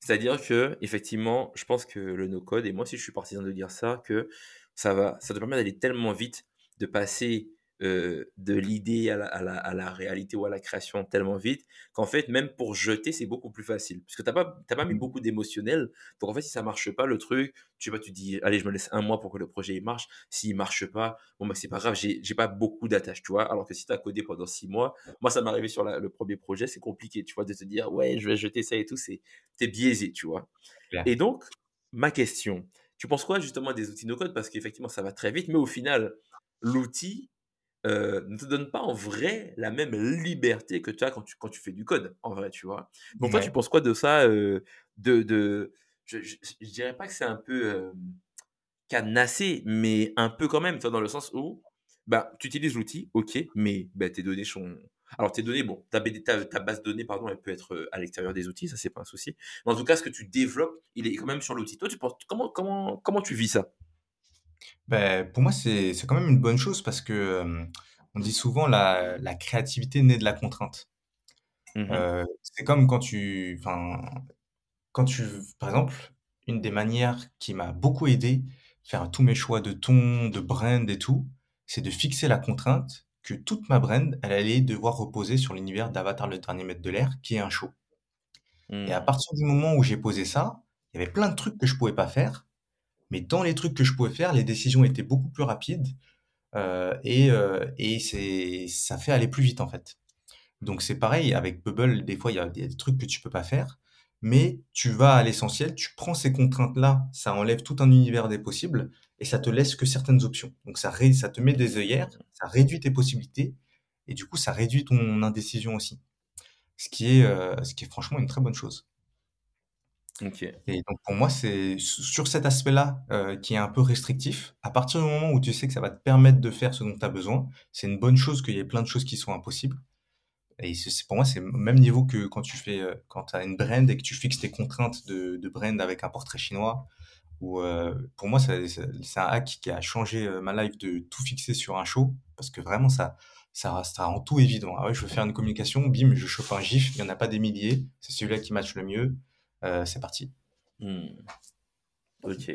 [SPEAKER 1] C'est-à-dire que, effectivement, je pense que le no-code, et moi aussi je suis partisan de dire ça, que ça va, ça te permet d'aller tellement vite, de passer euh, de l'idée à la, à, la, à la réalité ou à la création tellement vite, qu'en fait, même pour jeter, c'est beaucoup plus facile. Parce que tu n'as pas, pas mis beaucoup d'émotionnel. Donc en fait, si ça marche pas, le truc, tu vois, tu dis, allez, je me laisse un mois pour que le projet il marche. S'il marche pas, bon, bah, c'est pas grave, j'ai pas beaucoup d'attaches, tu vois. Alors que si tu as codé pendant six mois, moi, ça m'est arrivé sur la- le premier projet, c'est compliqué, tu vois, de te dire, ouais, je vais jeter ça et tout, c'est biaisé, tu vois.
[SPEAKER 2] Clair.
[SPEAKER 1] Et donc, ma question, tu penses quoi justement des outils no-code? Parce qu'effectivement, ça va très vite, mais au final, l'outil euh, ne te donne pas en vrai la même liberté que tu as quand tu, quand tu fais du code, en vrai, tu vois. Donc toi, tu penses quoi de ça euh, de, de, je, je dirais pas que c'est un peu euh, cadenassé, mais un peu quand même, tu vois, dans le sens où bah, tu utilises l'outil, ok, mais bah, tes données sont... Alors tes données, bon, ta, ta base de données, pardon, elle peut être euh, à l'extérieur des outils, ça c'est pas un souci. Mais en tout cas, ce que tu développes, il est quand même sur l'outil. Toi, tu penses, comment, comment, comment tu vis ça?
[SPEAKER 2] Ben, pour moi, c'est c'est quand même une bonne chose parce que on dit souvent la, la créativité naît de la contrainte.
[SPEAKER 1] Mhm.
[SPEAKER 2] Euh, c'est comme quand tu, enfin, quand tu, par exemple, une des manières qui m'a beaucoup aidé faire tous mes choix de ton, de brand et tout, c'est de fixer la contrainte que toute ma brand, elle allait devoir reposer sur l'univers d'Avatar le dernier maître de l'air, qui est un show. Et à
[SPEAKER 1] Mhm.
[SPEAKER 2] partir du moment où j'ai posé ça, il y avait plein de trucs que je pouvais pas faire, mais dans les trucs que je pouvais faire, les décisions étaient beaucoup plus rapides euh, et, euh, et c'est, ça fait aller plus vite en fait. Donc c'est pareil avec Bubble, des fois il y a des trucs que tu peux pas faire, mais tu vas à l'essentiel, tu prends ces contraintes-là, ça enlève tout un univers des possibles et ça te laisse que certaines options. Donc ça, te met des œillères, ça réduit tes possibilités et du coup ça réduit ton indécision aussi. Ce qui est, euh, ce qui est franchement une très bonne chose. Et donc pour moi, c'est sur cet aspect-là euh, qui est un peu restrictif. À partir du moment où tu sais que ça va te permettre de faire ce dont tu as besoin, c'est une bonne chose qu'il y ait plein de choses qui sont impossibles. Et pour moi, c'est au même niveau que quand tu fais, euh, quand as une brand et que tu fixes tes contraintes de, brand avec un portrait chinois. Ou euh, pour moi, c'est un hack qui a changé ma life de tout fixer sur un show parce que vraiment ça, ça, ça rend tout évident. Ah ouais, je veux faire une communication, bim, je chauffe un gif, il y en a pas des milliers, c'est celui-là qui match le mieux. Euh, c'est parti.
[SPEAKER 1] Hmm. Ok,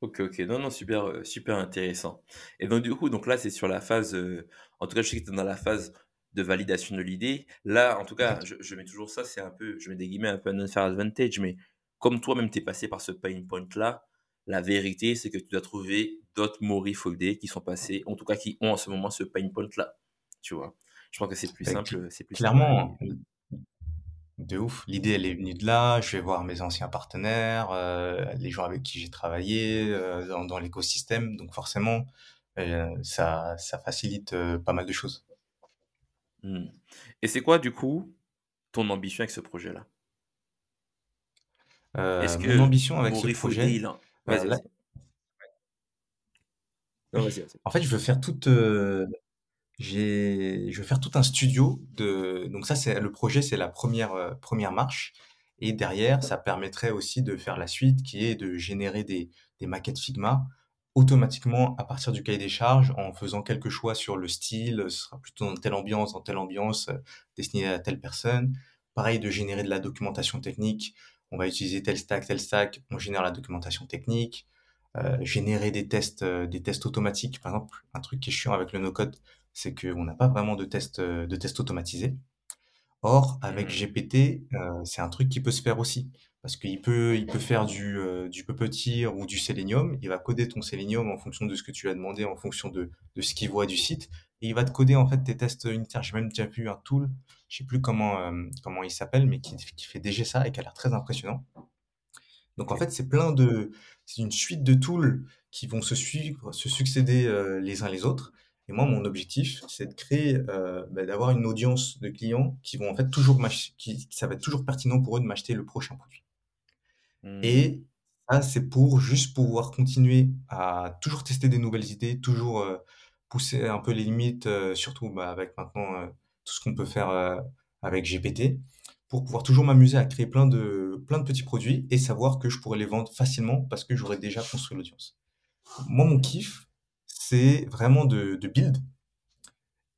[SPEAKER 1] ok, ok. Non, non, super, euh, super intéressant. Et donc, du coup, donc là, c'est sur la phase, euh, en tout cas, je sais que tu es dans la phase de validation de l'idée. Là, en tout cas, je, je mets toujours ça, c'est un peu, je mets des guillemets, un peu un unfair advantage, mais comme toi-même, tu es passé par ce pain point-là, la vérité, c'est que tu dois trouver d'autres Maury Foldé qui sont passés, en tout cas, qui ont en ce moment ce pain point-là. Tu vois? Je pense que c'est plus
[SPEAKER 2] Euh,
[SPEAKER 1] simple, c'est plus
[SPEAKER 2] clairement. De ouf. L'idée, elle est venue de là. Je vais voir mes anciens partenaires, euh, les gens avec qui j'ai travaillé euh, dans, dans l'écosystème. Donc forcément, euh, ça, ça facilite pas mal de choses.
[SPEAKER 1] Hmm. Et c'est quoi, du coup, ton ambition avec ce projet-là? Est-ce
[SPEAKER 2] Euh, mon
[SPEAKER 1] que
[SPEAKER 2] ambition avec ce
[SPEAKER 1] Maury Foldé,
[SPEAKER 2] projet,
[SPEAKER 1] il en... Vas-y,
[SPEAKER 2] là,
[SPEAKER 1] vas-y. Non, vas-y, vas-y.
[SPEAKER 2] en fait, je veux faire toute, je veux faire tout un studio de. Donc ça, c'est le projet, c'est la première euh, première marche. Et derrière, ça permettrait aussi de faire la suite, qui est de générer des, des maquettes Figma automatiquement à partir du cahier des charges, en faisant quelques choix sur le style, ce sera plutôt dans telle ambiance, dans telle ambiance, euh, destiné à telle personne. Pareil, de générer de la documentation technique. On va utiliser tel stack, tel stack, on génère la documentation technique. Euh, générer des tests, euh, des tests automatiques. Par exemple, un truc qui est chiant avec le no-code, c'est qu'on n'a pas vraiment de tests, euh, de tests automatisés. Or, avec
[SPEAKER 1] Hmm.
[SPEAKER 2] GPT, euh, c'est un truc qui peut se faire aussi. Parce qu'il peut, il peut faire du, euh, du puppeteer ou du Selenium. Il va coder ton Selenium en fonction de ce que tu lui as demandé, en fonction de, de ce qu'il voit du site. Et il va te coder en fait tes tests unitaires. J'ai même déjà vu un tool, je sais plus comment, euh, comment il s'appelle, mais qui, qui fait déjà ça et qui a l'air très impressionnant. Donc en fait, c'est plein de c'est une suite de tools qui vont se suivre, se succéder, les uns les autres et moi, mon objectif, c'est de créer, heu, bah, d'avoir une audience de clients qui vont en fait toujours qui ça va être toujours pertinent pour eux de m'acheter le prochain produit
[SPEAKER 1] Hmm,
[SPEAKER 2] et ça, c'est pour juste pouvoir continuer à toujours tester des nouvelles idées, toujours, heu, pousser un peu les limites, heu, surtout, bah, avec maintenant, tout ce qu'on peut faire, avec GPT, pour pouvoir toujours m'amuser à créer plein de plein de petits produits et savoir que je pourrais les vendre facilement parce que j'aurais déjà construit l'audience. Moi, mon kiff, c'est vraiment de de build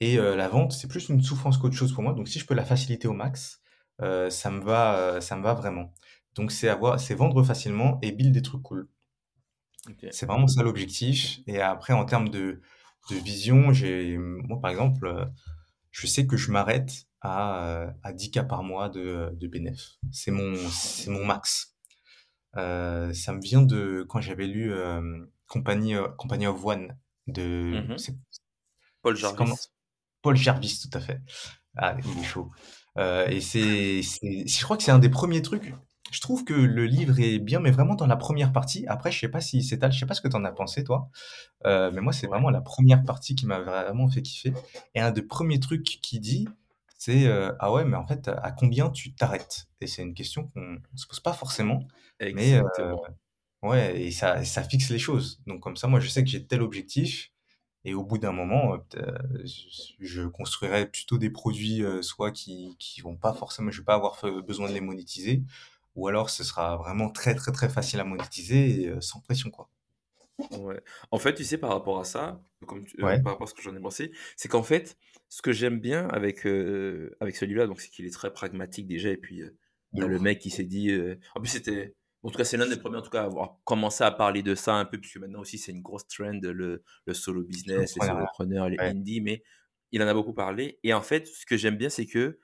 [SPEAKER 2] et heu, la vente, c'est plus une souffrance qu'autre chose pour moi, donc si je peux la faciliter au max, heu, ça me va, heu, ça me va vraiment. Donc c'est avoir c'est vendre facilement et build des trucs cool. C'est vraiment ça l'objectif et après en termes de de vision, j'ai moi, par exemple, je sais que je m'arrête à, à 10 K par mois de, de bénéf. C'est mon c'est mon max. Ça me vient de quand j'avais lu, Company, Company of One de
[SPEAKER 1] Mhm. Paul
[SPEAKER 2] comment?
[SPEAKER 1] Jarvis.
[SPEAKER 2] Paul Jarvis, tout à fait. Ah, il est chaud. Heu et c'est je crois que c'est un des premiers trucs je trouve que le livre est bien, mais vraiment dans la première partie. Après, je sais pas s'il s'étale, je sais pas ce que tu en as pensé toi? Heu, mais moi, c'est vraiment la première partie qui m'a vraiment fait kiffer et un des premiers trucs qu'il dit, c'est, heu: «Ah ouais, mais en fait, à combien tu t'arrêtes?» et c'est une question qu'on on se pose pas forcément, mais. Ouais et ça ça fixe les choses. Donc comme ça, moi, je sais que j'ai tel objectif et au bout d'un moment, heu, peut je construirai plutôt des produits, heu, soit qui qui vont pas forcément je vais pas avoir besoin de les monétiser ou alors ce sera vraiment très, très, très facile à monétiser et sans pression, quoi.
[SPEAKER 1] Ouais. En fait, tu sais, par rapport à ça, comme tu- euh,
[SPEAKER 2] Ouais,
[SPEAKER 1] par rapport à ce que j'en ai pensé, c'est qu'en fait, ce que j'aime bien avec, euh, avec celui-là, donc c'est qu'il est très pragmatique déjà, et puis euh, le mec qui s'est dit, euh, en plus c'était, en tout cas c'est l'un des premiers en tout cas à avoir commencé à parler de ça un peu, puisque maintenant aussi c'est une grosse trend, le, le solo business, les solopreneurs, les
[SPEAKER 2] ouais.
[SPEAKER 1] indies, mais il en a beaucoup parlé, et en fait, ce que j'aime bien, c'est que,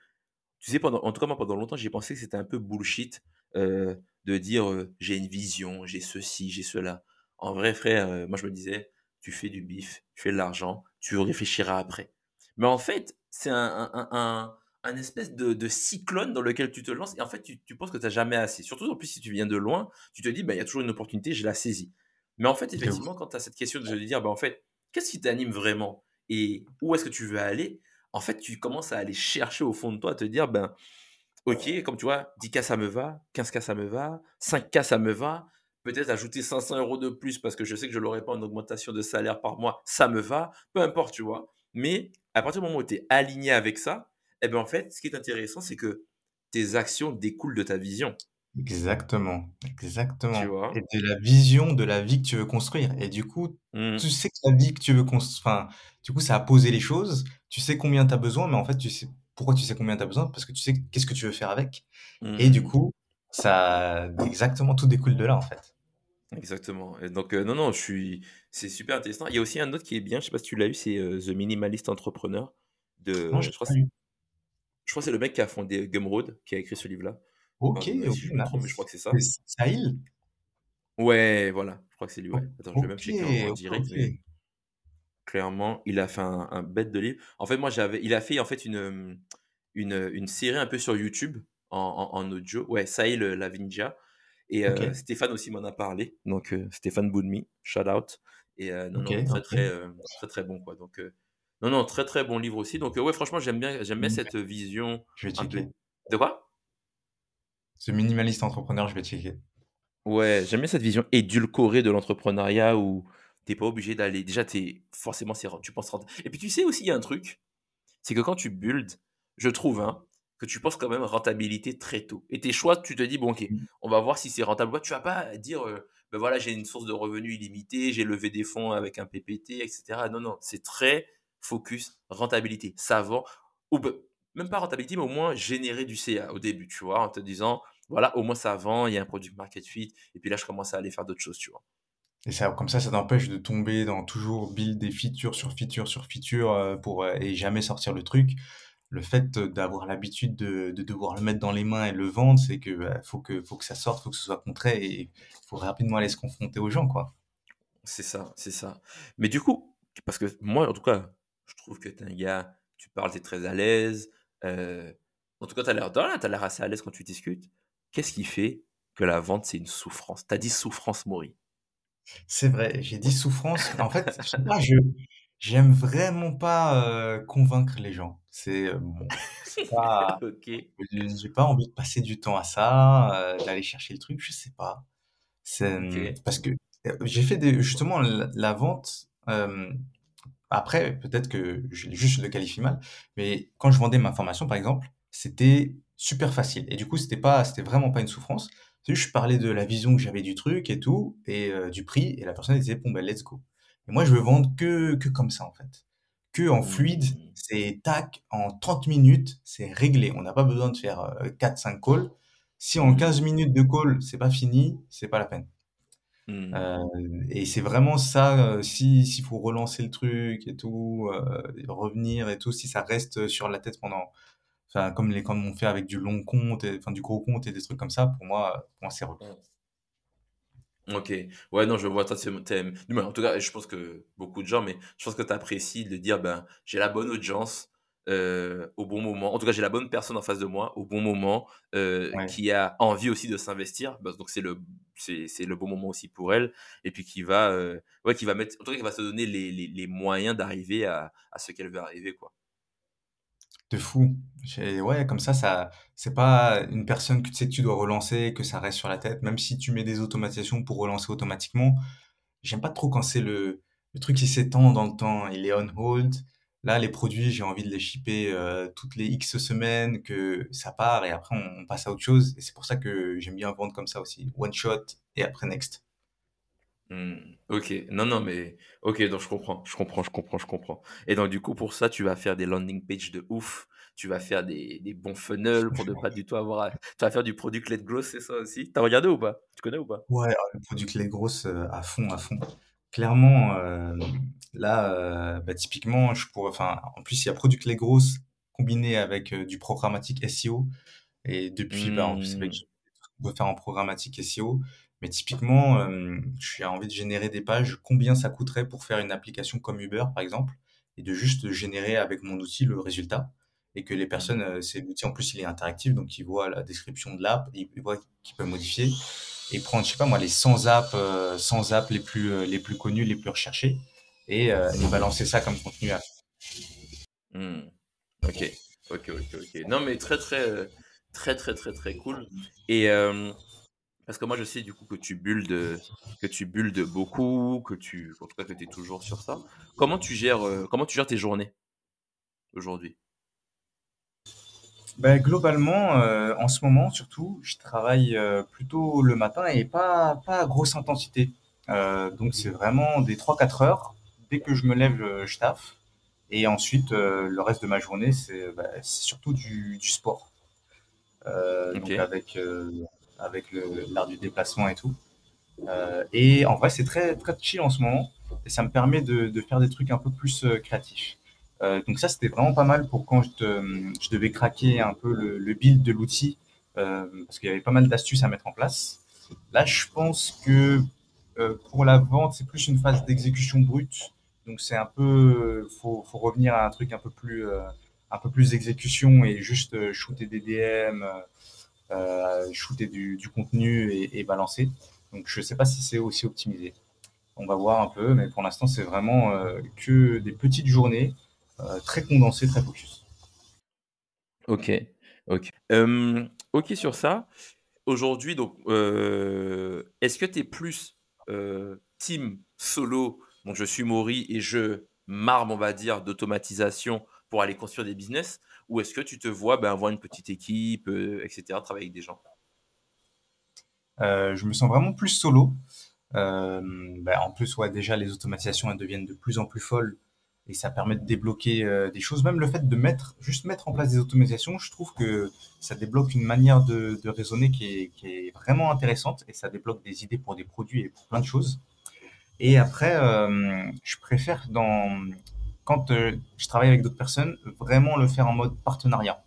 [SPEAKER 1] tu sais, pendant, en tout cas moi pendant longtemps, j'ai pensé que c'était un peu bullshit euh, de dire euh, j'ai une vision, j'ai ceci, j'ai cela. En vrai, frère, euh, moi je me disais, tu fais du bif, tu fais de l'argent, tu réfléchiras après. Mais en fait, c'est un, un, un, un espèce de, de cyclone dans lequel tu te lances et en fait, tu, tu penses que tu n'as jamais assez. Surtout en plus, si tu viens de loin, tu te dis, bah, il y a toujours une opportunité, je la saisis. Mais en fait, effectivement, quand tu as cette question de se dire, bah, en fait, qu'est-ce qui t'anime vraiment et où est-ce que tu veux aller? En fait, tu commences à aller chercher au fond de toi, à te dire, ben, Ok, comme tu vois, 10K ça me va, 15K ça me va, 5K ça me va, peut-être ajouter 500 euros de plus parce que je sais que je n'aurai pas en augmentation de salaire par mois, ça me va, peu importe, tu vois. Mais à partir du moment où tu es aligné avec ça, eh ben en fait, ce qui est intéressant, c'est que tes actions découlent de ta vision,
[SPEAKER 2] Exactement,
[SPEAKER 1] tu
[SPEAKER 2] exactement et
[SPEAKER 1] vois.
[SPEAKER 2] de la vision de la vie que tu veux construire et du coup,
[SPEAKER 1] Mm,
[SPEAKER 2] tu sais que la vie que tu veux cons enfin, du coup, ça a posé les choses, tu sais combien tu as besoin, mais en fait, tu sais pourquoi tu sais combien tu as besoin? Parce que tu sais qu'est-ce que tu veux faire avec et du
[SPEAKER 1] mm,
[SPEAKER 2] coup, ça exactement, tout découle de là, en fait.
[SPEAKER 1] exactement. Et donc, euh, non, non, je suis, c'est super intéressant. Il y a aussi un autre qui est bien, je sais pas si tu l'as eu, c'est euh, The Minimalist Entrepreneur
[SPEAKER 2] Non,
[SPEAKER 1] de,
[SPEAKER 2] je
[SPEAKER 1] je crois, que. Je crois que c'est le mec qui a fondé Gumroad, qui a écrit ce livre-là.
[SPEAKER 2] OK,
[SPEAKER 1] Pardon, euh,
[SPEAKER 2] OK,
[SPEAKER 1] si je me trompe, mais je crois que c'est ça.
[SPEAKER 2] Sahil?
[SPEAKER 1] Ouais, voilà, je crois que c'est lui, ouais. Attends, je vais même checker en, direct, mais clairement, il a fait un, un bête de livre. En fait, moi, j'avais, il a fait en fait une, une, une série un peu sur YouTube en, en, en audio. Ouais, Sahil Lavinja. Et euh, Stéphane aussi m'en a parlé. Donc, euh, Stéphane Boudmi, shout out. Et euh, non, non, très, très, euh, très, très bon, quoi. Donc, non, non, très, très bon livre aussi. Donc, euh, ouais, franchement, j'aime bien, j'aime bien
[SPEAKER 2] Mmh,
[SPEAKER 1] cette vision
[SPEAKER 2] je vais checker.
[SPEAKER 1] De quoi?
[SPEAKER 2] Ce minimaliste entrepreneur, je vais checker.
[SPEAKER 1] Ouais, j'aime bien cette vision édulcorée de l'entrepreneuriat où t'es pas obligé d'aller. Déjà, t'es forcément, c'est- tu penses rentable. Et puis, tu sais aussi, il y a un truc, c'est que quand tu builds, je trouve, hein, que tu penses quand même rentabilité très tôt. Et tes choix, tu te dis, bon, ok,
[SPEAKER 2] Mmh.
[SPEAKER 1] on va voir si c'est rentable. Tu vas pas dire, euh, ben voilà, j'ai une source de revenus illimitée, j'ai levé des fonds avec un PPT, etc. Non, non, c'est très focus rentabilité. Ça vend, ou même pas rentabilité, mais au moins générer du CA au début, tu vois, en te disant, voilà, au moins ça vend, il y a un produit market fit, et puis là, je commence à aller faire d'autres choses, tu vois.
[SPEAKER 2] Et ça, comme ça, ça t'empêche de tomber dans toujours build des features sur feature sur feature euh, pour euh, et jamais sortir le truc. Le fait d'avoir l'habitude de, de devoir le mettre dans les mains et le vendre, c'est que bah, faut que faut que ça sorte, faut que ce soit concret et il faut rapidement aller se confronter aux gens, quoi.
[SPEAKER 1] C'est ça, c'est ça. Mais du coup, parce que moi, en tout cas, je trouve que t'es un gars, tu parles, t'es très à l'aise. euh, en tout cas, t'as l'air, t'as l'air assez à l'aise quand tu discutes. Qu'est-ce qui fait que la vente, c'est une souffrance? Tu as dit souffrance, Maury.
[SPEAKER 2] C'est vrai, j'ai dit souffrance. En fait, pas, je j'aime vraiment pas, heu, convaincre les gens. C'est, heu, bon, pas
[SPEAKER 1] OK.
[SPEAKER 2] j'ai pas envie de passer du temps à ça, d'aller chercher le truc, je sais pas. C'est, parce que, j'ai fait des justement la la vente, après peut-être que je juste je le qualifie mal, mais quand je vendais ma formation par exemple, c'était super facile et du coup c'était pas c'était vraiment pas une souffrance. Juste je parlais de la vision que j'avais du truc et tout et heu, du prix et la personne disait: «Bon ben let's go». Et moi je veux vendre que que comme ça en fait. Que en fluide,
[SPEAKER 1] Mmh.
[SPEAKER 2] c'est tac, en 30 minutes, c'est réglé. On n'a pas besoin de faire, heu, 4-5 calls. Si en 15
[SPEAKER 1] Mmh.
[SPEAKER 2] minutes de call, c'est pas fini, c'est pas la peine.
[SPEAKER 1] Mmh.
[SPEAKER 2] Heu et c'est vraiment ça, heu, si s'il faut relancer le truc et tout, et revenir et tout, si ça reste, sur la tête pendant enfin comme les comme on fait avec du long compte enfin du gros compte et des trucs comme ça, pour moi, pour moi c'est relou.
[SPEAKER 1] Mmh. OK. Ouais, non, je vois, toi, en tout cas, je pense que beaucoup de gens, mais je pense que tu apprécies de dire: «Ben, j'ai la bonne audience, heu, au bon moment. En tout cas, j'ai la bonne personne en face de moi, au bon moment,
[SPEAKER 2] Ouais.
[SPEAKER 1] qui a envie aussi de s'investir». Bah, donc c'est le c'est le bon moment aussi pour elle et puis qui va, ouais, qui va mettre en tout cas, qui va se donner les les les moyens d'arriver à à ce qu'elle veut arriver, quoi.
[SPEAKER 2] De fou. Ouais, comme ça, ça c'est pas une personne que tu sais que tu dois relancer, que ça reste sur la tête, même si tu mets des automatisations pour relancer automatiquement. J'aime pas trop quand c'est le le truc qui s'étend dans le temps, il est on hold. Là, les produits, j'ai envie de les shipper, heu, toutes les X semaines, que ça part et après on on passe à autre chose et c'est pour ça que j'aime bien vendre comme ça aussi. One shot et après next.
[SPEAKER 1] Mmh. OK. Non, non, mais OK, donc je comprends, je comprends, je comprends, je comprends et donc du coup, pour ça, tu vas faire des landing pages de ouf, tu vas faire des des bons funnels pour ne pas du tout avoir à tu vas faire du product led growth, c'est ça aussi? Tu as regardé ou pas? Tu connais ou pas?
[SPEAKER 2] Ouais, ah, le produit clé grosse, heu, à fond, à fond. Clairement, hem, là, heu, bah, typiquement, je pourrais enfin, en plus, il y a produit clé grosse combiné avec, heu, du programmatique SEO et depuis, bah, en plus, avec on peut faire en programmatique SEO. Mais typiquement, hem, j'ai envie de générer des pages, combien ça coûterait pour faire une application comme Uber, par exemple, et de juste générer avec mon outil le résultat et que les personnes,
[SPEAKER 1] Mmh.
[SPEAKER 2] heu, c'est l'outil en plus, il est interactif, donc ils voient la description de l'app, ils voient qu'ils peuvent modifier et prendre, je sais pas moi, les 100 apps, heu, 100 apps les plus, heu, les plus connues, les plus recherchées et et balancer ça comme contenu à
[SPEAKER 1] Mmh. OK. OK, OK, OK. Non, mais très, très, très, très, très, très cool et parce que moi, je sais du coup que tu builds, que tu builds beaucoup, que tu en tout cas que tu es toujours sur ça. Comment tu gères, comment tu gères tes journées aujourd'hui?
[SPEAKER 2] Bah, globalement, heu, en ce moment surtout, je travaille, heu, plutôt le matin et pas pas à grosse intensité. Heu, donc c'est vraiment des trois quatre heures. Dès que je me lève, heu, je taffe et ensuite, heu, le reste de ma journée, c'est, bah, c'est surtout du du sport. Heu, donc
[SPEAKER 1] OK.
[SPEAKER 2] avec, heu, avec le l'art du déplacement et tout. Heu et en vrai, c'est très très chill en ce moment et ça me permet de de faire des trucs un peu plus, heu, créatifs. Heu, donc ça, c'était vraiment pas mal pour quand je devais craquer un peu le build de l'outil, heu, parce qu'il y avait pas mal d'astuces à mettre en place. Là, je pense que, heu, pour la vente, c'est plus une phase d'exécution brute, donc c'est un peu, faut faut revenir à un truc un peu plus, un peu plus exécution et juste, shooter des DM, shooter du contenu et et balancer. Donc je sais pas si c'est aussi optimisé. On va voir un peu, mais pour l'instant, c'est vraiment euh, que des petites journées euh, très condensées, très focus.
[SPEAKER 1] OK. OK. Hem, OK sur ça. Aujourd'hui donc, heu, est-ce que tu es plus, heu, team solo, donc je suis Maury et je m'arme, on va dire, d'automatisation pour aller construire des business? Ou est-ce que tu te vois, ben, avoir une petite équipe, heu, et cetera, travailler avec des gens?
[SPEAKER 2] Euh, je me sens vraiment plus solo. Euh, bah, en plus, ouais, déjà, les automatisations, elles deviennent de plus en plus folles et ça permet de débloquer euh, des choses. Même le fait de mettre, juste mettre en place des automatisations, je trouve que ça débloque une manière de, de raisonner qui est, qui est vraiment intéressante et ça débloque des idées pour des produits et pour plein de choses. Et après, euh, je préfère dans quand euh, je travaille avec d'autres personnes, vraiment le faire en mode partenariat.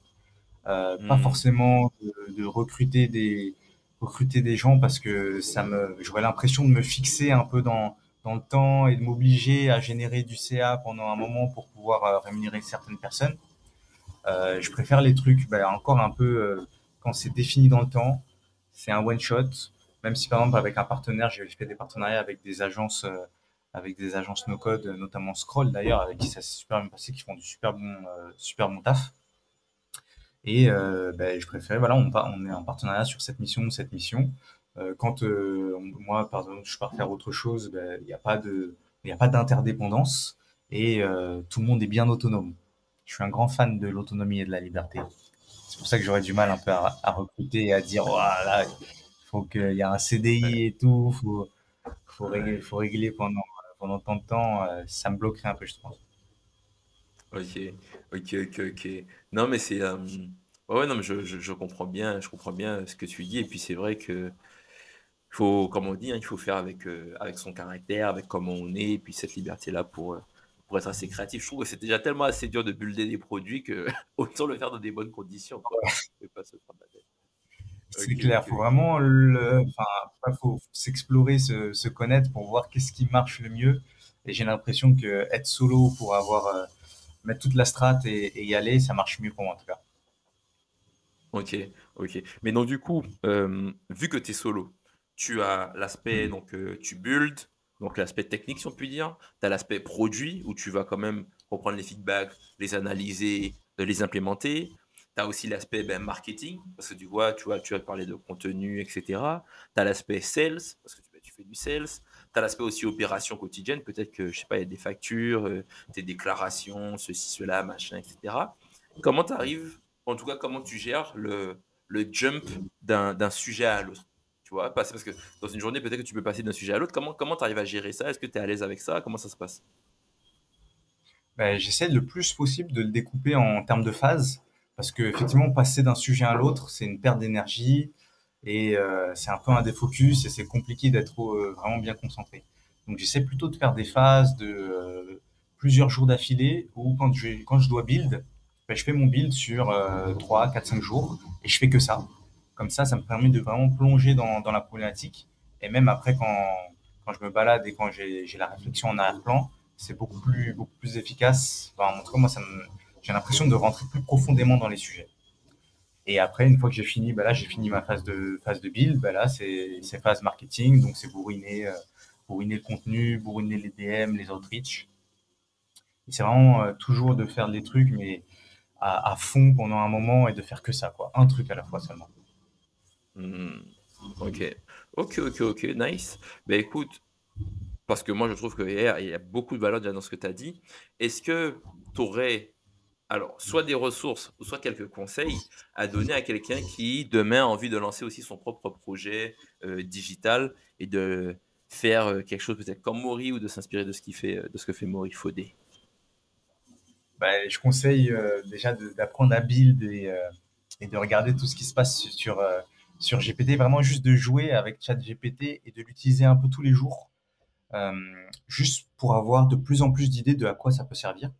[SPEAKER 2] Pas
[SPEAKER 1] Mmh.
[SPEAKER 2] forcément de, de recruter des recruter des gens parce que ça me j'aurais l'impression de me fixer un peu dans dans le temps et de m'obliger à générer du CA pendant un moment pour pouvoir euh, rémunérer certaines personnes. Euh, je préfère les trucs ben, encore un peu euh, quand c'est défini dans le temps. c'est un one shot. Même si par exemple avec un partenaire, j'ai fait des partenariats avec des agences, avec des agences no code, notamment Scroll d'ailleurs, avec qui ça s'est super bien passé, qui font du super bon, super bon taf. Et ben, je préférais, voilà, on, on est en partenariat sur cette mission, cette mission. Quand moi, par exemple, je pars faire autre chose, ben, il n'y a pas de, il a pas d'interdépendance et tout le monde est bien autonome. Je suis un grand fan de l'autonomie et de la liberté. C'est pour ça que j'aurais du mal un peu à, recruter et à dire, voilà, il faut qu'il y ait un CDI et tout, faut, faut régler, faut régler pendant, pendant tant de temps. Euh, ça me bloquerait un peu, je pense.
[SPEAKER 1] Ok, ok, ok, ok. Non, mais c'est. Euh, ouais, non, mais je, je, comprends bien, je comprends bien ce que tu dis. Et puis, c'est vrai que. Faut, comme on dit, hein, il faut faire avec, euh, avec son caractère, avec comment on est, et puis cette liberté-là pour, pour être assez créatif. Je trouve que c'est déjà tellement assez dur de builder des produits que autant le faire dans des bonnes conditions.
[SPEAKER 2] C'est clair, il faut vraiment le, enfin, faut s'explorer, se, connaître pour voir qu'est-ce qui marche le mieux. Et j'ai l'impression que être solo pour avoir euh, mettre toute la strate et, y aller, ça marche mieux pour moi en tout cas.
[SPEAKER 1] Ok, ok. Mais donc du coup, euh, vu que tu es solo, tu as l'aspect, donc euh, tu build, donc l'aspect technique, si on peut dire. Tu as l'aspect produit, où tu vas quand même reprendre les feedbacks, les analyser, les implémenter. Tu as aussi l'aspect ben, marketing, parce que tu vois, tu vois, tu as parlé de contenu, etc. Tu as l'aspect sales, parce que tu, ben, tu fais du sales. Tu as l'aspect aussi opération quotidienne, peut-être que, je sais pas, il y a des factures, euh, des déclarations, ceci, cela, machin, etc. Comment tu arrives, en tout cas, comment tu gères le jump d'un sujet à l'autre? Tu vois, parce que dans une journée, peut-être que tu peux passer d'un sujet à l'autre. Comment tu arrives à gérer ça? Est-ce que tu es à l'aise avec ça? Comment ça se passe?
[SPEAKER 2] Ben, J'essaie le plus possible de le découper en termes de phases. Parce que effectivement, passer d'un sujet à l'autre, c'est une perte d'énergie et euh, c'est un peu un défocus et c'est compliqué d'être euh, vraiment bien concentré. Donc j'essaie plutôt de faire des phases de euh, plusieurs jours d'affilée ou quand je, quand je dois build, ben, je fais mon build sur 3, 4, 5 jours et je fais que ça. Comme ça, ça me permet de vraiment plonger dans, la problématique. Et même après, quand, quand je me balade et quand j'ai la réflexion en arrière-plan, c'est beaucoup plus, beaucoup plus efficace. En tout cas, moi, j'ai l'impression de rentrer plus profondément dans les sujets. Et après, une fois que j'ai fini, bah là, j'ai fini ma phase de, phase de build. Bah là, c'est phase marketing. Donc, c'est bourriner, euh, le contenu, bourriner les DM, les outreach. C'est vraiment euh, toujours de faire des trucs, mais à, à, fond pendant un moment et de faire que ça, quoi. Un truc à la fois seulement.
[SPEAKER 1] Hmm. Ok, ok, ok, ok, nice. Ben écoute, parce que moi je trouve qu'il y a beaucoup de valeur dans ce que tu as dit. Est-ce que tu aurais, alors, soit des ressources, ou soit quelques conseils à donner à quelqu'un qui demain a envie de lancer aussi son propre projet euh, digital et de faire euh, quelque chose peut-être comme Maury ou de s'inspirer de ce qui fait, de ce que fait Maury Faudé
[SPEAKER 2] ben, Je conseille euh, déjà d'apprendre à build et, de regarder tout ce qui se passe sur sur GPT, vraiment juste de jouer avec ChatGPT et de l'utiliser un peu tous les jours, euh, juste pour avoir de plus en plus d'idées de à quoi ça peut servir.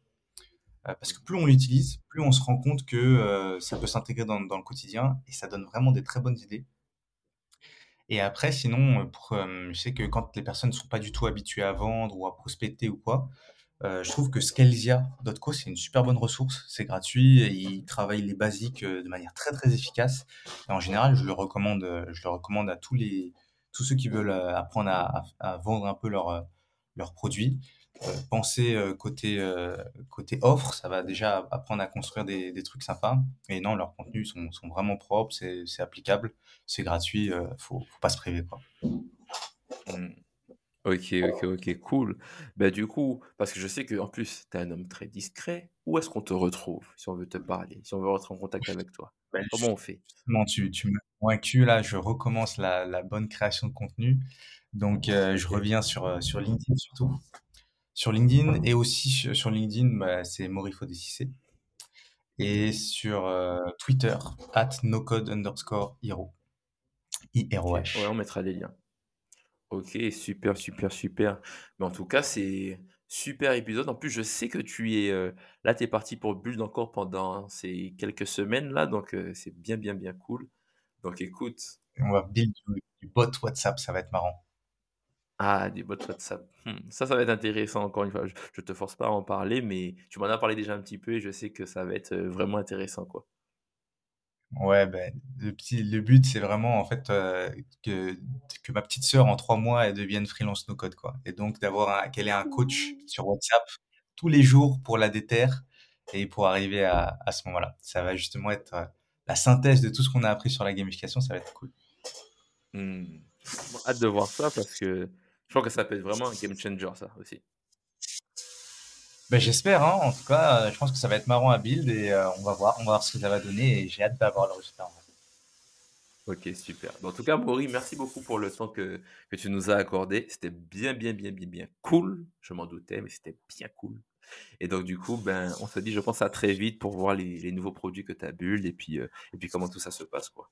[SPEAKER 2] Euh, parce que plus on l'utilise, plus on se rend compte que euh, ça peut s'intégrer dans, le quotidien et ça donne vraiment des très bonnes idées. Et après, sinon, je sais que quand les personnes ne sont pas du tout habituées à vendre ou à prospecter ou quoi, euh, je trouve que Scalzia.co, c'est une super bonne ressource. C'est gratuit et il travaille les basiques euh, de manière très très efficace. En général, je le recommande, euh, je le recommande à tous les tous ceux qui veulent apprendre à, vendre un peu leurs leurs produits. Euh, penser côté côté offre, ça va déjà apprendre à construire des, des trucs sympas. Et non, leurs contenus sont, sont vraiment propres, c'est applicable, c'est gratuit, faut, faut pas se priver quoi.
[SPEAKER 1] Mmh. Ok, ok, ok, cool. Bah, du coup, parce que je sais qu'en plus, tu es un homme très discret, où est-ce qu'on te retrouve si on veut te parler, si on veut rentrer en contact avec toi? Bah, Comment on fait?
[SPEAKER 2] Justement, tu, tu m'as convaincu, là, je recommence la, la bonne création de contenu. Donc, euh, je reviens sur, euh, sur LinkedIn surtout. Sur LinkedIn et aussi sur, LinkedIn, bah, c'est Morifo. Et sur euh, Twitter, at nocode underscore hero.
[SPEAKER 1] I-R-O-H. Ouais, on mettra des liens. Ok, super, super, super. Mais en tout cas, c'est super épisode. En plus, je sais que tu es euh, là, tu es parti pour Bulle encore pendant ces quelques semaines là, donc euh, c'est bien, bien, bien cool. Donc écoute,
[SPEAKER 2] On va build du, bot WhatsApp, ça va être marrant.
[SPEAKER 1] ah, des bots WhatsApp. Hmm, ça, ça va être intéressant. Encore une fois, je, je te force pas à en parler, mais tu m'en as parlé déjà un petit peu et je sais que ça va être euh, vraiment intéressant, quoi.
[SPEAKER 2] Ouais, ben, le petit, le but, c'est vraiment en fait euh, que, que ma petite sœur en trois mois elle devienne freelance no code quoi. Et donc d'avoir un- qu'elle ait un coach sur WhatsApp tous les jours pour la déterre et pour arriver à, à ce moment-là. Ça va justement être euh, la synthèse de tout ce qu'on a appris sur la gamification. Ça va être cool.
[SPEAKER 1] Hmm. Bon, hâte de voir ça parce que je crois que ça peut être vraiment un game changer, ça aussi.
[SPEAKER 2] Ben, j'espère, hein. En tout cas, je pense que ça va être marrant à build et euh, on va voir, on va voir ce que ça va donner et j'ai hâte d'avoir le résultat.
[SPEAKER 1] Ok, super. Bon, en tout cas, Maury, merci beaucoup pour le temps que, que tu nous as accordé. C'était bien, bien, bien, bien, bien cool. Je m'en doutais, mais c'était bien cool. Et donc, du coup, ben, on se dit, je pense à très vite pour voir les, les nouveaux produits que tu as build et puis, euh, et puis comment tout ça se passe, quoi.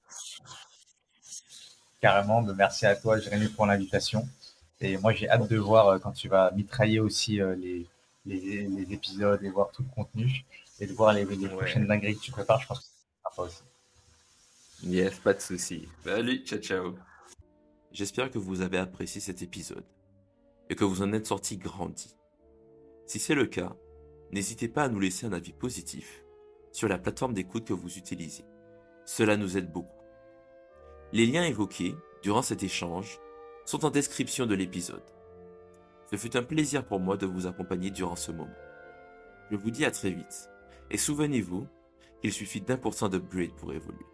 [SPEAKER 2] Carrément, ben, merci à toi, Jérémy, pour l'invitation. Et moi, j'ai hâte de voir euh, quand tu vas mitrailler aussi les, les, les épisodes et voir tout le contenu et de voir les, les
[SPEAKER 1] Ouais.
[SPEAKER 2] prochaines dingueries que tu prépares. Je pense que c'est sympa aussi.
[SPEAKER 1] Yes, pas de souci. Salut, ciao, ciao. J'espère que vous avez apprécié cet épisode et que vous en êtes sorti grandi. Si c'est le cas, n'hésitez pas à nous laisser un avis positif sur la plateforme d'écoute que vous utilisez. Cela nous aide beaucoup. Les liens évoqués durant cet échange sont en description de l'épisode. Ce fut un plaisir pour moi de vous accompagner durant ce moment. Je vous dis à très vite et souvenez-vous qu'il suffit d'un pour cent d'upgrade pour évoluer.